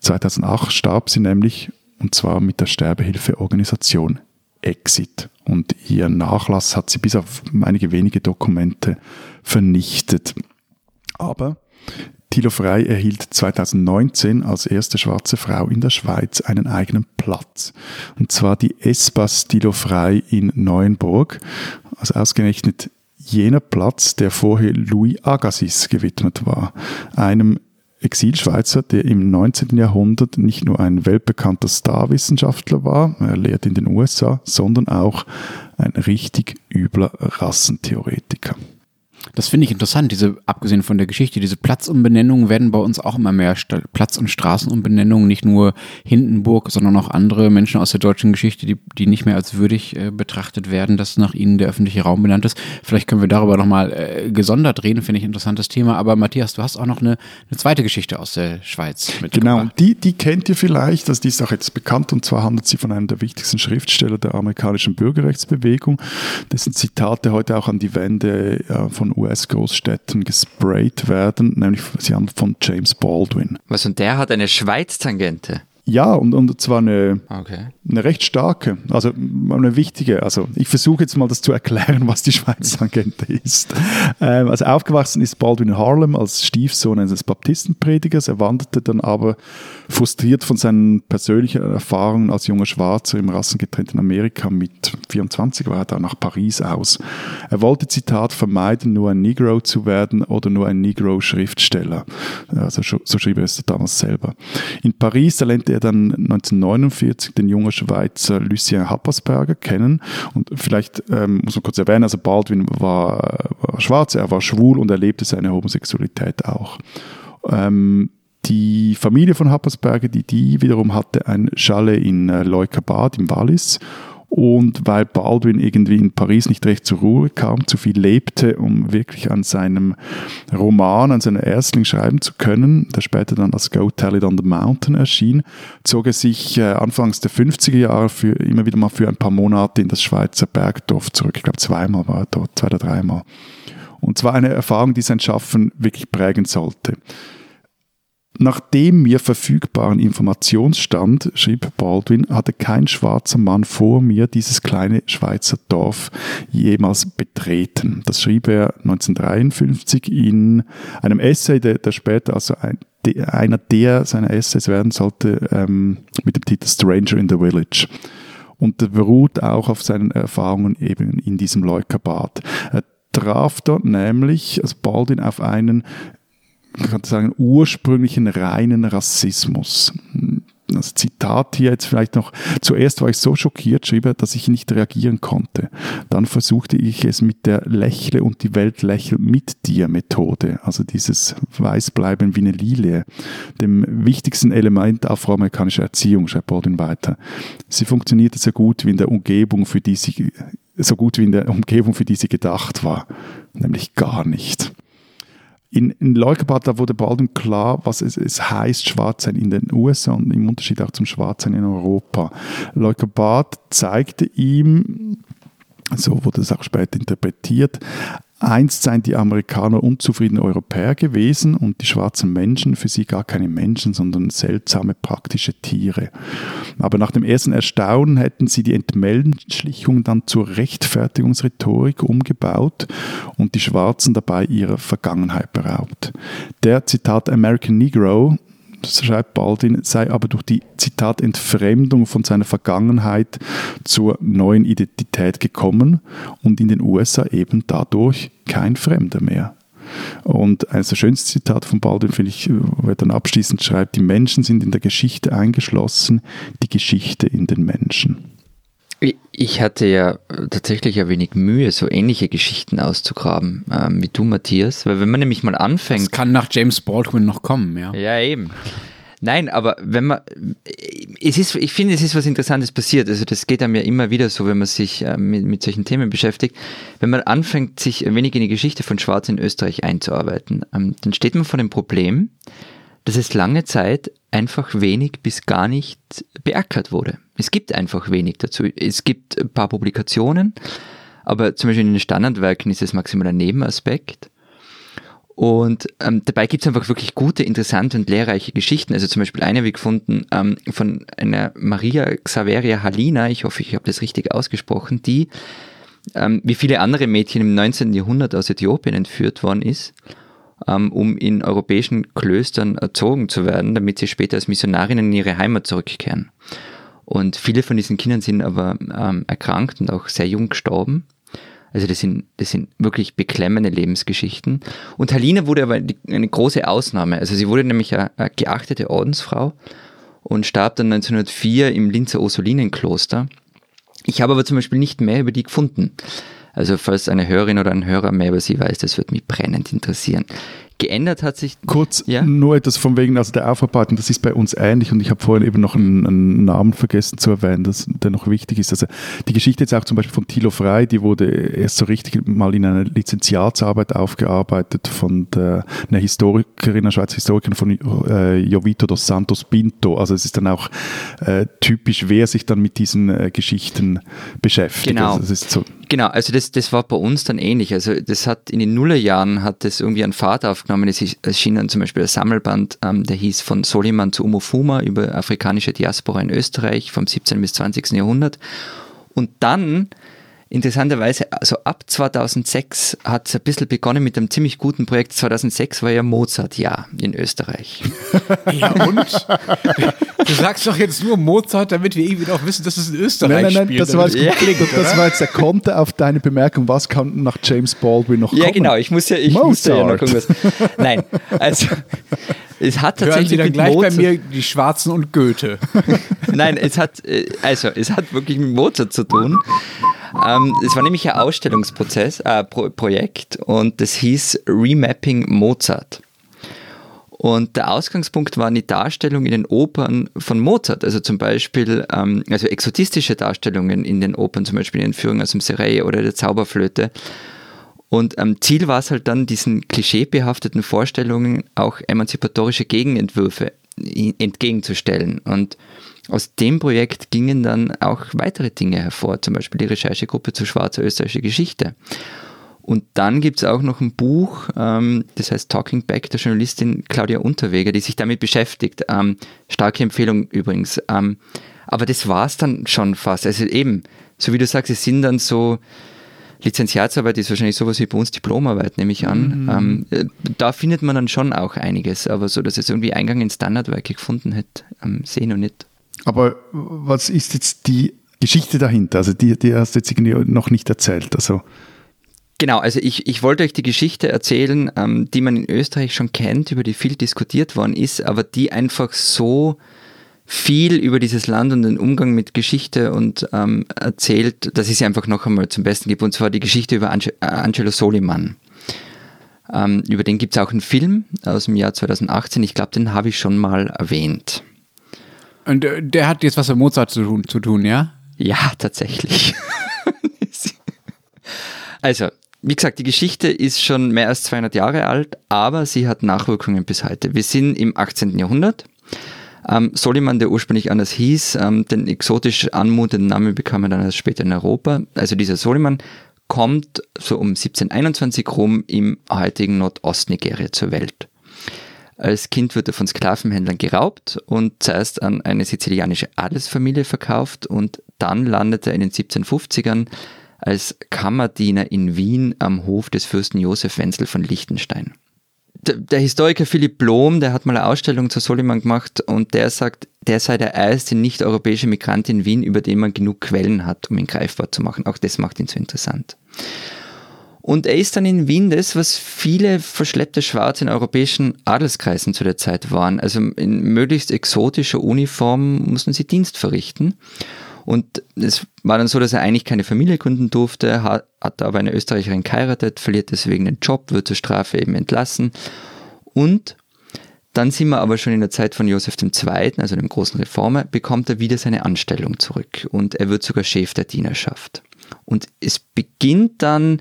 2008 starb sie nämlich und zwar mit der Sterbehilfeorganisation Exit. Und ihr Nachlass hat sie bis auf einige wenige Dokumente vernichtet. Aber Thilo Frey erhielt 2019 als erste schwarze Frau in der Schweiz einen eigenen Platz. Und zwar die Espas Thilo Frey in Neuenburg. Also ausgerechnet jener Platz, der vorher Louis Agassiz gewidmet war, einem Exilschweizer, der im 19. Jahrhundert nicht nur ein weltbekannter Starwissenschaftler war, er lehrt in den USA, sondern auch ein richtig übler Rassentheoretiker. Das finde ich interessant, diese, abgesehen von der Geschichte, diese Platzumbenennungen werden bei uns auch immer mehr Platz- und Straßenumbenennungen, nicht nur Hindenburg, sondern auch andere Menschen aus der deutschen Geschichte, die, die nicht mehr als würdig äh, betrachtet werden, dass nach ihnen der öffentliche Raum benannt ist. Vielleicht können wir darüber nochmal äh, gesondert reden, finde ich ein interessantes Thema. Aber Matthias, du hast auch noch eine, eine zweite Geschichte aus der Schweiz mitgebracht. Genau, die, die kennt ihr vielleicht, also die ist auch jetzt bekannt und zwar handelt sie von einem der wichtigsten Schriftsteller der amerikanischen Bürgerrechtsbewegung, dessen Zitate heute auch an die Wände äh, von US-Großstädten gesprayt werden, nämlich sie haben von James Baldwin. Was und der hat eine Schweiz-Tangente? Ja, und, und zwar eine, okay. eine recht starke, also eine wichtige. Also ich versuche jetzt mal das zu erklären, was die Schweiz-Tangente ist. Ähm, also aufgewachsen ist Baldwin in Harlem als Stiefsohn eines Baptistenpredigers. Er wanderte dann aber frustriert von seinen persönlichen Erfahrungen als junger Schwarzer im rassengetrennten Amerika mit 24 war er da nach Paris aus. Er wollte, Zitat, vermeiden, nur ein Negro zu werden oder nur ein Negro-Schriftsteller. Also so schrieb er es damals selber. In Paris lernte er dann 1949 den jungen Schweizer Lucien Happersberger kennen. Und vielleicht ähm, muss man kurz erwähnen, also Baldwin war, war schwarz, er war schwul und er lebte seine Homosexualität auch. Ähm, die Familie von Happersberger, die, die wiederum hatte ein Chalet in äh, Leukerbad im Wallis und weil Baldwin irgendwie in Paris nicht recht zur Ruhe kam, zu viel lebte, um wirklich an seinem Roman, an seiner Erstling schreiben zu können, der später dann als Go Tell It on the Mountain erschien, zog er sich äh, anfangs der 50er Jahre für, immer wieder mal für ein paar Monate in das Schweizer Bergdorf zurück. Ich glaube, zweimal war er dort, zwei oder dreimal. Und zwar eine Erfahrung, die sein Schaffen wirklich prägen sollte. Nach dem mir verfügbaren Informationsstand, schrieb Baldwin, hatte kein schwarzer Mann vor mir dieses kleine Schweizer Dorf jemals betreten. Das schrieb er 1953 in einem Essay, der, der später also ein, einer der seiner Essays werden sollte, ähm, mit dem Titel Stranger in the Village und beruht auch auf seinen Erfahrungen eben in diesem Leukerbad. Er traf dort nämlich, also Baldwin, auf einen man kann sagen, ursprünglichen reinen Rassismus. Das Zitat hier jetzt vielleicht noch. Zuerst war ich so schockiert, schrieb er, dass ich nicht reagieren konnte. Dann versuchte ich es mit der Lächle und die Welt lächelt mit dir Methode, also dieses Weißbleiben wie eine Lilie, dem wichtigsten Element afroamerikanischer Erziehung, schreibt Baldwin weiter. Sie funktionierte so gut wie in der Umgebung, für die sie, so gut wie in der Umgebung, für die sie gedacht war, nämlich gar nicht. In, in Leukerbad, wurde bald klar, was es, es heißt, schwarz sein in den USA und im Unterschied auch zum Schwarzsein in Europa. Leukerbad zeigte ihm, so wurde es auch später interpretiert, Einst seien die Amerikaner unzufriedene Europäer gewesen und die schwarzen Menschen für sie gar keine Menschen, sondern seltsame praktische Tiere. Aber nach dem ersten Erstaunen hätten sie die Entmenschlichung dann zur Rechtfertigungsrhetorik umgebaut und die Schwarzen dabei ihrer Vergangenheit beraubt. Der Zitat American Negro schreibt Baldwin, sei aber durch die, Zitat, Entfremdung von seiner Vergangenheit zur neuen Identität gekommen und in den USA eben dadurch kein Fremder mehr. Und ein so schönes Zitat von Baldwin finde ich, wo er dann abschließend schreibt, die Menschen sind in der Geschichte eingeschlossen, die Geschichte in den Menschen. Ich hatte ja tatsächlich ein wenig Mühe, so ähnliche Geschichten auszugraben ähm, wie du, Matthias, weil wenn man nämlich mal anfängt. Es kann nach James Baldwin noch kommen, ja. Ja, eben. Nein, aber wenn man, es ist, ich finde, es ist was Interessantes passiert. Also das geht einem ja immer wieder so, wenn man sich äh, mit, mit solchen Themen beschäftigt. Wenn man anfängt, sich ein wenig in die Geschichte von Schwarz in Österreich einzuarbeiten, ähm, dann steht man vor dem Problem, dass es lange Zeit einfach wenig bis gar nicht beackert wurde. Es gibt einfach wenig dazu. Es gibt ein paar Publikationen, aber zum Beispiel in den Standardwerken ist es maximal ein Nebenaspekt. Und ähm, dabei gibt es einfach wirklich gute, interessante und lehrreiche Geschichten. Also zum Beispiel eine wie gefunden ähm, von einer Maria Xaveria Halina, ich hoffe, ich habe das richtig ausgesprochen, die ähm, wie viele andere Mädchen im 19. Jahrhundert aus Äthiopien entführt worden ist ähm, um in europäischen Klöstern erzogen zu werden, damit sie später als Missionarinnen in ihre Heimat zurückkehren. Und viele von diesen Kindern sind aber ähm, erkrankt und auch sehr jung gestorben. Also das sind, das sind wirklich beklemmende Lebensgeschichten. Und Halina wurde aber eine große Ausnahme. Also sie wurde nämlich eine, geachtete Ordensfrau und starb dann 1904 im Linzer Ursulinenkloster. Ich habe aber zum Beispiel nicht mehr über die gefunden. Also falls eine Hörerin oder ein Hörer mehr über sie weiß, das wird mich brennend interessieren. Geändert hat sich. Kurz ja? nur etwas von wegen, also der Aufarbeitung, das ist bei uns ähnlich und ich habe vorhin eben noch einen, einen, Namen vergessen zu erwähnen, das, der noch wichtig ist. Also die Geschichte jetzt auch zum Beispiel von Thilo Frey, die wurde erst so richtig mal in einer Lizenziatsarbeit aufgearbeitet von der, einer Historikerin, einer Schweizer Historikerin von äh, Jovito dos Santos Pinto. Also es ist dann auch äh, typisch, wer sich dann mit diesen äh, Geschichten beschäftigt. Genau. Also so Genau, also das, das war bei uns dann ähnlich. Also das hat in den Nullerjahren hat das irgendwie einen Fahrt aufgenommen. Es erschien dann zum Beispiel ein Sammelband, ähm, der hieß von Soliman zu Umofuma über afrikanische Diaspora in Österreich vom 17. bis 20. Jahrhundert. Und dann interessanterweise, also ab 2006 hat es ein bisschen begonnen mit einem ziemlich guten Projekt. 2006 war ja Mozart-Jahr in Österreich. Ja und? Du sagst doch jetzt nur Mozart, damit wir irgendwie auch wissen, dass es in Österreich nein, nein, nein, spielt. Das war, jetzt ja. das war jetzt der Konter auf deine Bemerkung, was kann nach James Baldwin noch kommen? Ja genau, ich muss ja, ich muss ja noch irgendwas. Nein, also es hat tatsächlich Hören Sie dann gleich Mozart bei mir die Schwarzen und Goethe. Nein, es hat, äh, also es hat wirklich mit Mozart zu tun. Ähm, es war nämlich ein Ausstellungsprozess, äh, Pro Projekt und das hieß Remapping Mozart. Und der Ausgangspunkt waren die Darstellungen in den Opern von Mozart, also zum Beispiel ähm, also exotistische Darstellungen in den Opern, zum Beispiel in Entführung aus dem Sereie oder der Zauberflöte. Und ähm, Ziel war es halt dann, diesen klischeebehafteten Vorstellungen auch emanzipatorische Gegenentwürfe entgegenzustellen. Und aus dem Projekt gingen dann auch weitere Dinge hervor, zum Beispiel die Recherchegruppe zur Schwarzer Österreichische Geschichte. Und dann gibt es auch noch ein Buch, ähm, das heißt Talking Back der Journalistin Claudia Unterweger, die sich damit beschäftigt. Ähm, starke Empfehlung übrigens. Ähm, aber das war es dann schon fast. Also eben, so wie du sagst, es sind dann so, Lizenziatsarbeit ist wahrscheinlich sowas wie bei uns Diplomarbeit, nehme ich an. Mhm. Äh, da findet man dann schon auch einiges, aber so, dass es irgendwie Eingang in Standardwerke gefunden hätte, ähm, sehe ich noch nicht. Aber was ist jetzt die Geschichte dahinter? Also die, die hast du jetzt irgendwie noch nicht erzählt. Also Genau, also ich, ich wollte euch die Geschichte erzählen, ähm, die man in Österreich schon kennt, über die viel diskutiert worden ist, aber die einfach so viel über dieses Land und den Umgang mit Geschichte und ähm, erzählt, dass ich sie einfach noch einmal zum Besten gebe. Und zwar die Geschichte über Ange äh, Angelo Soliman. Ähm, über den gibt es auch einen Film aus dem Jahr 2018. Ich glaube, den habe ich schon mal erwähnt. Und der hat jetzt was mit Mozart zu tun, zu tun ja? Ja, tatsächlich. also, wie gesagt, die Geschichte ist schon mehr als 200 Jahre alt, aber sie hat Nachwirkungen bis heute. Wir sind im 18. Jahrhundert. Ähm, Soliman, der ursprünglich anders hieß, ähm, den exotisch anmutenden Namen bekam er dann erst später in Europa. Also dieser Soliman kommt so um 1721 rum im heutigen Nordostnigeria zur Welt. Als Kind wird er von Sklavenhändlern geraubt und zuerst an eine sizilianische Adelsfamilie verkauft und dann landet er in den 1750ern als Kammerdiener in Wien am Hof des Fürsten Josef Wenzel von Liechtenstein. Der, Historiker Philipp Blom, der hat mal eine Ausstellung zu Soliman gemacht und der sagt, der sei der erste nicht-europäische Migrant in Wien, über den man genug Quellen hat, um ihn greifbar zu machen. Auch das macht ihn so interessant. Und er ist dann in Wien das, was viele verschleppte Schwarze in europäischen Adelskreisen zu der Zeit waren. Also in möglichst exotischer Uniform mussten sie Dienst verrichten. Und es war dann so, dass er eigentlich keine Familie gründen durfte, hat, hat aber eine Österreicherin geheiratet, verliert deswegen den Job, wird zur Strafe eben entlassen. Und dann sind wir aber schon in der Zeit von Josef II., also dem großen Reformer, bekommt er wieder seine Anstellung zurück und er wird sogar Chef der Dienerschaft. Und es beginnt dann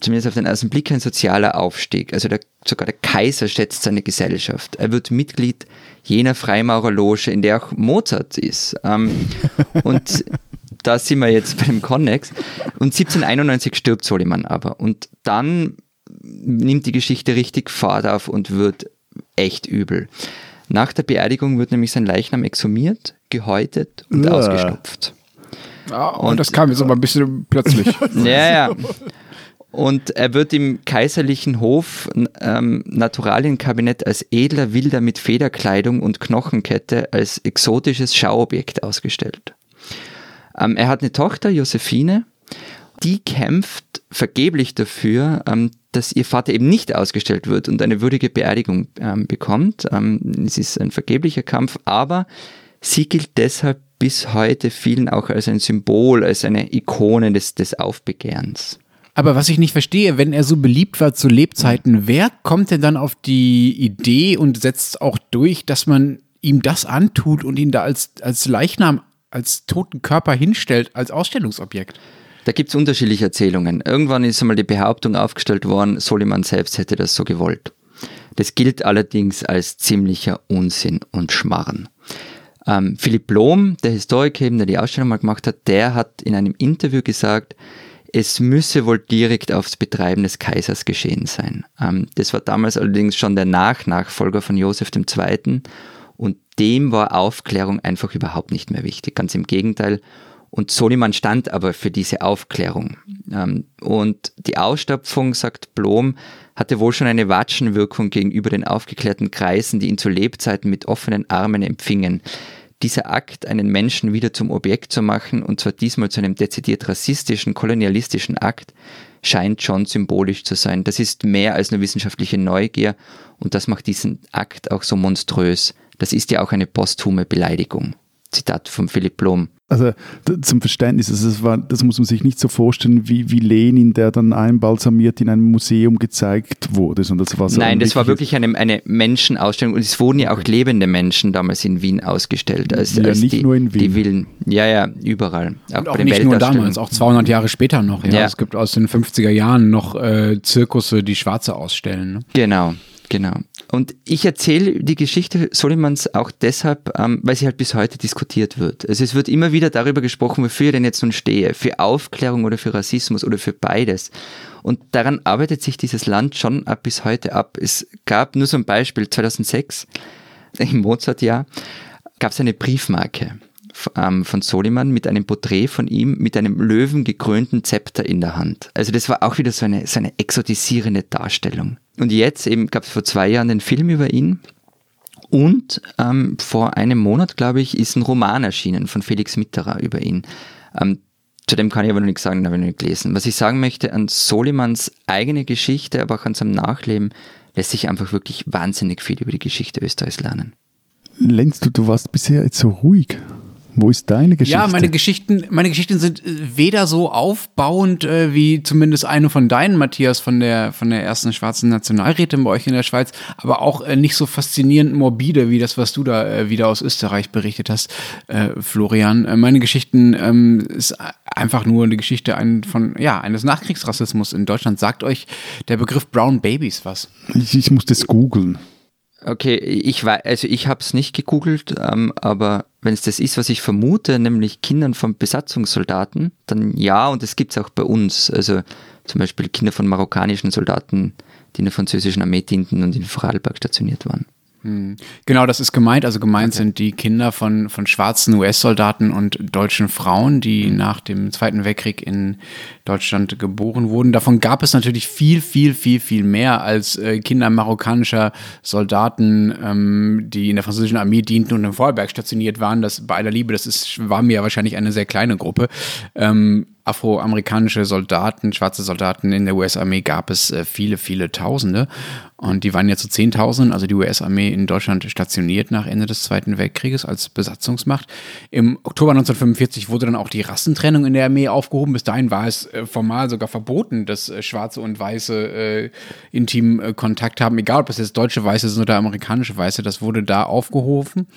zumindest auf den ersten Blick ein sozialer Aufstieg. Also der, sogar der Kaiser schätzt seine Gesellschaft. Er wird Mitglied jener Freimaurerloge, in der auch Mozart ist. Ähm, und da sind wir jetzt beim Connex. Und 1791 stirbt Soliman aber. Und dann nimmt die Geschichte richtig Fahrt auf und wird echt übel. Nach der Beerdigung wird nämlich sein Leichnam exhumiert, gehäutet und ja. ausgestopft. Ja, und, und, das kam jetzt aber ein bisschen plötzlich. ja, ja. Und er wird im kaiserlichen Hof ähm, Naturalienkabinett als edler Wilder mit Federkleidung und Knochenkette als exotisches Schauobjekt ausgestellt. Ähm, er hat eine Tochter, Josephine, die kämpft vergeblich dafür, ähm, dass ihr Vater eben nicht ausgestellt wird und eine würdige Beerdigung ähm, bekommt. Ähm, es ist ein vergeblicher Kampf, aber sie gilt deshalb bis heute vielen auch als ein Symbol, als eine Ikone des, des Aufbegehrens. Aber was ich nicht verstehe, wenn er so beliebt war zu Lebzeiten, wer kommt denn dann auf die Idee und setzt auch durch, dass man ihm das antut und ihn da als, als Leichnam, als toten Körper hinstellt, als Ausstellungsobjekt? Da gibt es unterschiedliche Erzählungen. Irgendwann ist einmal die Behauptung aufgestellt worden, Soliman selbst hätte das so gewollt. Das gilt allerdings als ziemlicher Unsinn und Schmarren. Ähm, Philipp Lohm, der Historiker, der die Ausstellung mal gemacht hat, der hat in einem Interview gesagt, es müsse wohl direkt aufs Betreiben des Kaisers geschehen sein. Ähm, das war damals allerdings schon der Nachnachfolger von Josef II. Und dem war Aufklärung einfach überhaupt nicht mehr wichtig. Ganz im Gegenteil. Und Soliman stand aber für diese Aufklärung. Ähm, und die Ausstapfung, sagt Blom, hatte wohl schon eine Watschenwirkung gegenüber den aufgeklärten Kreisen, die ihn zu Lebzeiten mit offenen Armen empfingen dieser Akt, einen Menschen wieder zum Objekt zu machen, und zwar diesmal zu einem dezidiert rassistischen, kolonialistischen Akt, scheint schon symbolisch zu sein. Das ist mehr als nur wissenschaftliche Neugier und das macht diesen Akt auch so monströs. Das ist ja auch eine posthume Beleidigung. Zitat von Philipp Blom. Also zum Verständnis, also das, war, das, muss man sich nicht so vorstellen wie, wie Lenin, der dann einbalsamiert in einem Museum gezeigt wurde. Sondern das war so Nein, das war wirklich eine, eine Menschenausstellung und es wurden ja auch lebende Menschen damals in Wien ausgestellt. Als, ja, als nicht die, nur in Wien. Die Willen, ja, ja, überall. Auch, und auch nicht nur damals, auch 200 Jahre später noch. Ja. ja. Es gibt aus den 50er Jahren noch äh, Zirkusse, die Schwarze ausstellen. Ne? Genau, genau. Und ich erzähle die Geschichte Solimans auch deshalb, ähm, weil sie halt bis heute diskutiert wird. Also es wird immer wieder darüber gesprochen, wofür ich denn jetzt nun stehe. Für Aufklärung oder für Rassismus oder für beides. Und daran arbeitet sich dieses Land schon ab bis heute ab. Es gab nur so ein Beispiel, 2006, im Mozart-Jahr, gab es eine Briefmarke ähm, von Soliman mit einem Porträt von ihm mit einem löwengekrönten Zepter in der Hand. Also das war auch wieder so eine, so eine exotisierende Darstellung. Und jetzt eben gab es vor zwei Jahren den Film über ihn. Und ähm, vor einem Monat, glaube ich, ist ein Roman erschienen von Felix Mitterer über ihn. Ähm, zu dem kann ich aber noch nichts sagen, den habe ich noch nicht gelesen. Was ich sagen möchte, an Solimans eigene Geschichte, aber auch an seinem Nachleben, lässt sich einfach wirklich wahnsinnig viel über die Geschichte Österreichs lernen. Lenz, du, du warst bisher jetzt so ruhig. Wo ist deine Geschichte? Ja, meine Geschichten, meine Geschichten sind äh, weder so aufbauend äh, wie zumindest eine von deinen, Matthias, von der, von der ersten schwarzen Nationalrätin bei euch in der Schweiz, aber auch äh, nicht so faszinierend morbide wie das, was du da äh, wieder aus Österreich berichtet hast, äh, Florian. Äh, meine Geschichten ähm, ist einfach nur eine Geschichte ein, von, ja, eines Nachkriegsrassismus in Deutschland. Sagt euch der Begriff Brown Babies was? Ich, ich muss das googeln. Okay, ich weiß, also ich habe es nicht gegoogelt, ähm, aber wenn es das ist, was ich vermute, nämlich Kindern von Besatzungssoldaten, dann ja, und das gibt es auch bei uns. Also zum Beispiel Kinder von marokkanischen Soldaten, die in der französischen Armee dienten und in Vorarlberg stationiert waren. Hm. Genau, das ist gemeint. Also gemeint okay. sind die Kinder von, von schwarzen US-Soldaten und deutschen Frauen, die mhm. nach dem Zweiten Weltkrieg in Deutschland geboren wurden. Davon gab es natürlich viel, viel, viel, viel mehr als äh, Kinder marokkanischer Soldaten, ähm, die in der französischen Armee dienten und in Vorarlberg stationiert waren. Das bei aller Liebe, das ist, war mir ja wahrscheinlich eine sehr kleine Gruppe. Ähm, afroamerikanische Soldaten, schwarze Soldaten in der US-Armee gab es äh, viele, viele Tausende. Und die waren ja zu Zehntausenden, also die US-Armee in Deutschland stationiert nach Ende des Zweiten Weltkrieges als Besatzungsmacht. Im Oktober 1945 wurde dann auch die Rassentrennung in der Armee aufgehoben. Bis dahin war es äh, formal sogar verboten, dass äh, Schwarze und Weiße äh, intim äh, Kontakt haben, egal ob es jetzt deutsche Weiße sind oder amerikanische Weiße. Das wurde da aufgehoben.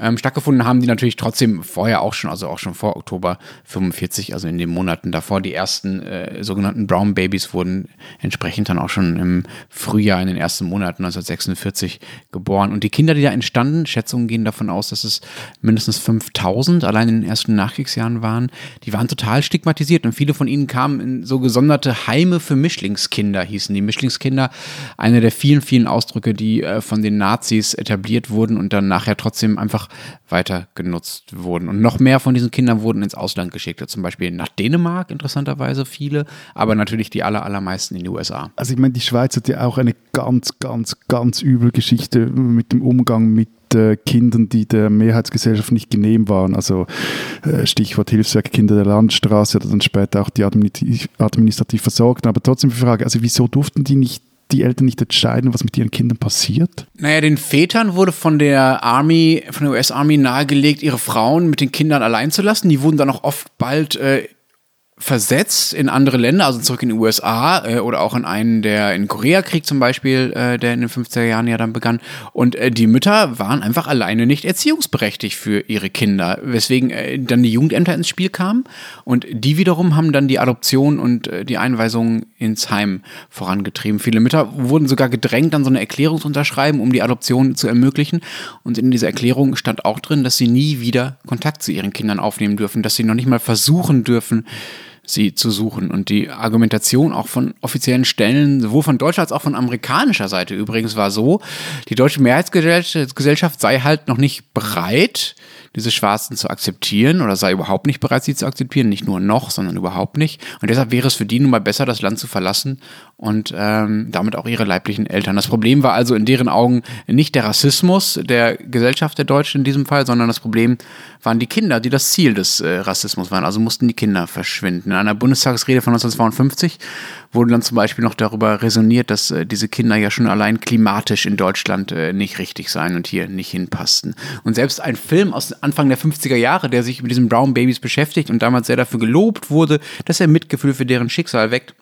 Ähm, stattgefunden haben die natürlich trotzdem vorher auch schon, also auch schon vor Oktober 45, also in den Monaten davor. Die ersten äh, sogenannten Brown Babies wurden entsprechend dann auch schon im Frühjahr in den ersten ersten Monat 1946 geboren. Und die Kinder, die da entstanden, Schätzungen gehen davon aus, dass es mindestens 5000 allein in den ersten Nachkriegsjahren waren, die waren total stigmatisiert und viele von ihnen kamen in so gesonderte Heime für Mischlingskinder, hießen die Mischlingskinder. Einer der vielen, vielen Ausdrücke, die äh, von den Nazis etabliert wurden und dann nachher trotzdem einfach weiter genutzt wurden. Und noch mehr von diesen Kindern wurden ins Ausland geschickt, zum Beispiel nach Dänemark, interessanterweise viele, aber natürlich die aller, allermeisten in die USA. Also ich meine, die Schweiz hat ja auch eine ganz ganz, ganz, ganz übel Geschichte mit dem Umgang mit äh, Kindern, die der Mehrheitsgesellschaft nicht genehm waren. Also äh, Stichwort Hilfswerk Kinder der Landstraße oder dann später auch die administrativ, administrativ Versorgten. Aber trotzdem die Frage, also wieso durften die nicht die Eltern nicht entscheiden, was mit ihren Kindern passiert? Naja, den Vätern wurde von der Army, von der US Army nahegelegt, ihre Frauen mit den Kindern allein zu lassen. Die wurden dann auch oft bald äh, versetzt in andere Länder, also zurück in die USA äh, oder auch in einen, der in Koreakrieg zum Beispiel, äh, der in den 50er Jahren ja dann begann. Und äh, die Mütter waren einfach alleine nicht erziehungsberechtigt für ihre Kinder, weswegen äh, dann die Jugendämter ins Spiel kamen und die wiederum haben dann die Adoption und äh, die Einweisung ins Heim vorangetrieben. Viele Mütter wurden sogar gedrängt, dann so eine Erklärung zu unterschreiben, um die Adoption zu ermöglichen. Und in dieser Erklärung stand auch drin, dass sie nie wieder Kontakt zu ihren Kindern aufnehmen dürfen, dass sie noch nicht mal versuchen dürfen, sie zu suchen. Und die Argumentation auch von offiziellen Stellen, sowohl von deutscher als auch von amerikanischer Seite übrigens, war so, die deutsche Mehrheitsgesellschaft sei halt noch nicht bereit, diese Schwarzen zu akzeptieren oder sei überhaupt nicht bereit, sie zu akzeptieren, nicht nur noch, sondern überhaupt nicht. Und deshalb wäre es für die nun mal besser, das Land zu verlassen und ähm, damit auch ihre leiblichen Eltern. Das Problem war also in deren Augen nicht der Rassismus der Gesellschaft der Deutschen in diesem Fall, sondern das Problem waren die Kinder, die das Ziel des äh, Rassismus waren. Also mussten die Kinder verschwinden. In einer Bundestagsrede von 1952 wurde dann zum Beispiel noch darüber resoniert, dass äh, diese Kinder ja schon allein klimatisch in Deutschland äh, nicht richtig seien und hier nicht hinpassten. Und selbst ein Film aus Anfang der 50er Jahre, der sich mit diesen Brown Babies beschäftigt und damals sehr dafür gelobt wurde, dass er Mitgefühl für deren Schicksal weckt,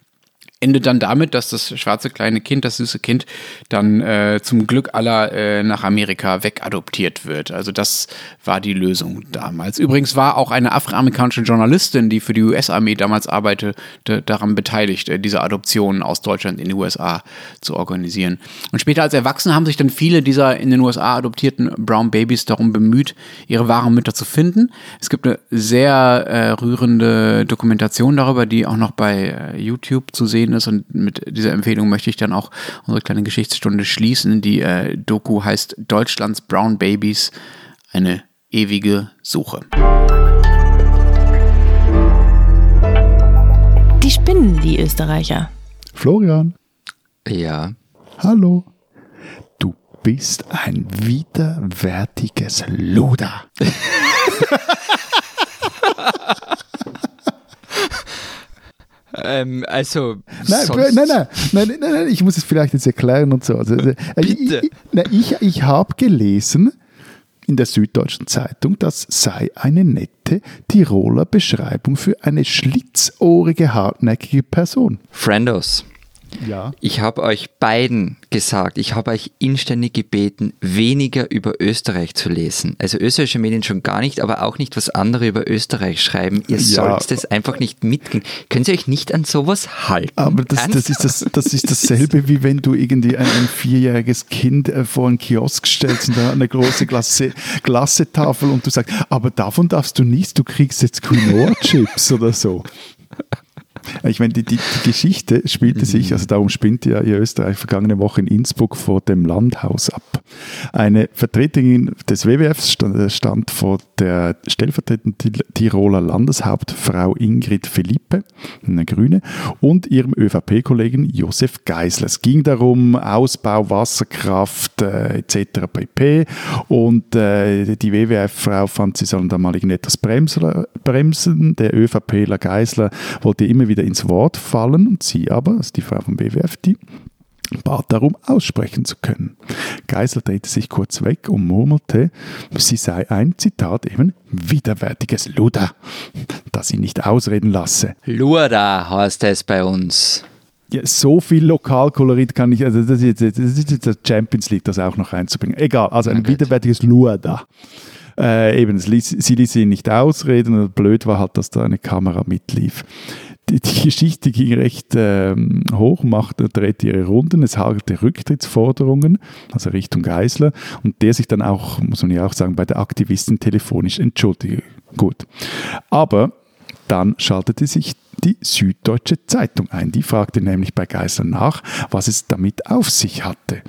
endet dann damit, dass das schwarze kleine Kind, das süße Kind, dann äh, zum Glück aller äh, nach Amerika wegadoptiert wird. Also das war die Lösung damals. Übrigens war auch eine afroamerikanische Journalistin, die für die US-Armee damals arbeitete, daran beteiligt, äh, diese Adoption aus Deutschland in die USA zu organisieren. Und später als Erwachsene haben sich dann viele dieser in den USA adoptierten Brown Babies darum bemüht, ihre wahren Mütter zu finden. Es gibt eine sehr äh, rührende Dokumentation darüber, die auch noch bei äh, YouTube zu sehen ist. Und mit dieser Empfehlung möchte ich dann auch unsere kleine Geschichtsstunde schließen. Die äh, Doku heißt Deutschlands Brown Babies, eine ewige Suche. Die spinnen, die Österreicher. Florian. Ja. Hallo. Du bist ein widerwärtiges Luder. Ähm, also. Nein, nein, nein, nein, nein, nein, ich muss es vielleicht jetzt erklären und so. Also, äh, Bitte. Ich, ich, ich habe gelesen in der Süddeutschen Zeitung, das sei eine nette Tiroler Beschreibung für eine schlitzohrige, hartnäckige Person. Friendos. Ja. Ich habe euch beiden gesagt, ich habe euch inständig gebeten, weniger über Österreich zu lesen. Also österreichische Medien schon gar nicht, aber auch nicht, was andere über Österreich schreiben. Ihr Ja. sollt das einfach nicht mitgehen. Können Sie euch nicht an sowas halten? Aber das, das, ist das, das ist dasselbe, wie wenn du irgendwie ein, ein vierjähriges Kind äh, vor einen Kiosk stellst und da eine große Glasse, Glassetafel und du sagst, aber davon darfst du nichts, du kriegst jetzt Quinoa-Chips oder so. Ich meine, die, die, die Geschichte spielte sich, also darum spinnt ja ihr Österreich vergangene Woche in Innsbruck vor dem Landhaus ab. Eine Vertreterin des WWFs stand, stand vor der stellvertretenden Tir- Tiroler Landeshauptfrau Ingrid Felipe, eine Grüne, und ihrem ÖVP-Kollegen Josef Geisler. Es ging darum, Ausbau, Wasserkraft äh, etc. pp. Und äh, die WWF-Frau fand, sie sollen da mal irgendetwas bremsen. bremsen. Der ÖVPler Geisler wollte immer wieder ins Wort fallen und sie aber, also die Frau vom WWF, die bat darum, aussprechen zu können. Geisler drehte sich kurz weg und murmelte, sie sei ein, Zitat eben, widerwärtiges Luder, das sie nicht ausreden lasse. Lurda heißt es bei uns. Ja, so viel Lokalkolorit kann ich, also das ist jetzt, das ist Champions League, das auch noch reinzubringen. Egal, also ein gut. widerwärtiges Luada. Äh, eben, ließ, sie ließ ihn nicht ausreden und blöd war halt, dass da eine Kamera mitlief. Die, die Geschichte ging recht ähm, hoch, machte, drehte ihre Runden, es hagelte Rücktrittsforderungen, also Richtung Geisler, und der sich dann auch, muss man ja auch sagen, bei der Aktivistin telefonisch entschuldigte. Gut. Aber dann schaltete sich die Süddeutsche Zeitung ein. Die fragte nämlich bei Geisler nach, was es damit auf sich hatte.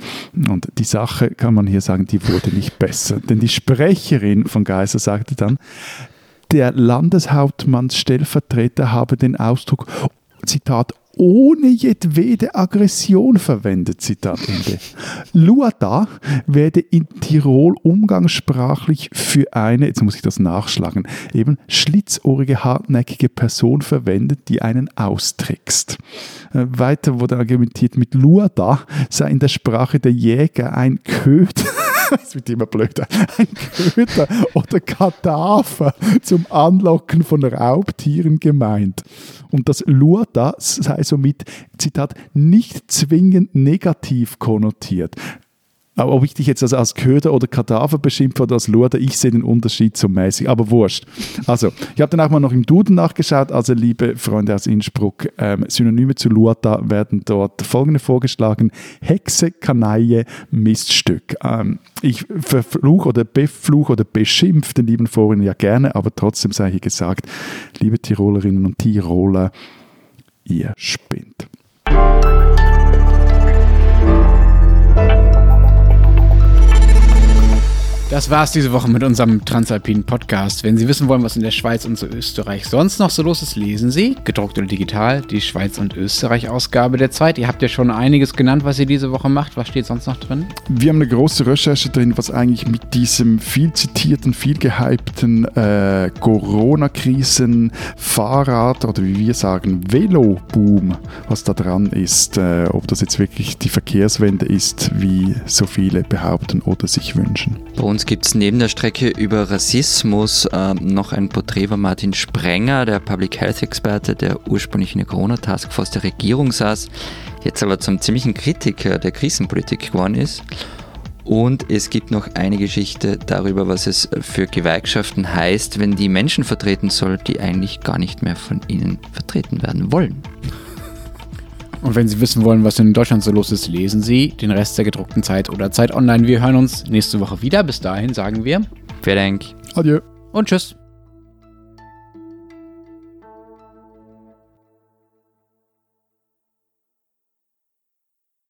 Und die Sache, kann man hier sagen, die wurde nicht besser. Denn die Sprecherin von Geisler sagte dann, der Landeshauptmannsstellvertreter habe den Ausdruck, Zitat, ohne jedwede Aggression verwendet, Zitat Ende. Luada werde in Tirol umgangssprachlich für eine, jetzt muss ich das nachschlagen, eben schlitzohrige, hartnäckige Person verwendet, die einen austrickst. Äh, Weiter wurde argumentiert, mit Luada sei in der Sprache der Jäger ein Köder, das wird immer blöder, ein Köder oder Kadaver zum Anlocken von Raubtieren gemeint. Und das Luada sei somit, Zitat, nicht zwingend negativ konnotiert. Aber ob ich dich jetzt also als Köder oder Kadaver beschimpfe oder als Luada, ich sehe den Unterschied so mäßig, aber wurscht. Also, ich habe dann auch mal noch im Duden nachgeschaut, also liebe Freunde aus Innsbruck, ähm, Synonyme zu Luada werden dort folgende vorgeschlagen, Hexe, Kanaille, Miststück. Ähm, ich verfluche oder befluche oder beschimpfe den lieben Vorhin ja gerne, aber trotzdem sei hier gesagt, liebe Tirolerinnen und Tiroler, ihr spinnt. Das war's diese Woche mit unserem Transalpinen Podcast. Wenn Sie wissen wollen, was in der Schweiz und Österreich sonst noch so los ist, lesen Sie, gedruckt oder digital, die Schweiz und Österreich Ausgabe der Zeit. Ihr habt ja schon einiges genannt, was ihr diese Woche macht. Was steht sonst noch drin? Wir haben eine große Recherche drin, was eigentlich mit diesem viel zitierten, viel gehypten äh, Corona-Krisen, Fahrrad oder wie wir sagen, Velo-Boom, was da dran ist. Äh, ob das jetzt wirklich die Verkehrswende ist, wie so viele behaupten oder sich wünschen. Bei uns gibt es neben der Strecke über Rassismus ähm, noch ein Porträt von Martin Sprenger, der Public Health Experte, der ursprünglich in der Corona-Taskforce der Regierung saß, jetzt aber zum ziemlichen Kritiker der Krisenpolitik geworden ist. Und es gibt noch eine Geschichte darüber, was es für Gewerkschaften heißt, wenn die Menschen vertreten soll, die eigentlich gar nicht mehr von ihnen vertreten werden wollen. Und wenn Sie wissen wollen, was in Deutschland so los ist, lesen Sie den Rest der gedruckten Zeit oder Zeit online. Wir hören uns nächste Woche wieder. Bis dahin sagen wir Vielen Dank. Adieu. und tschüss.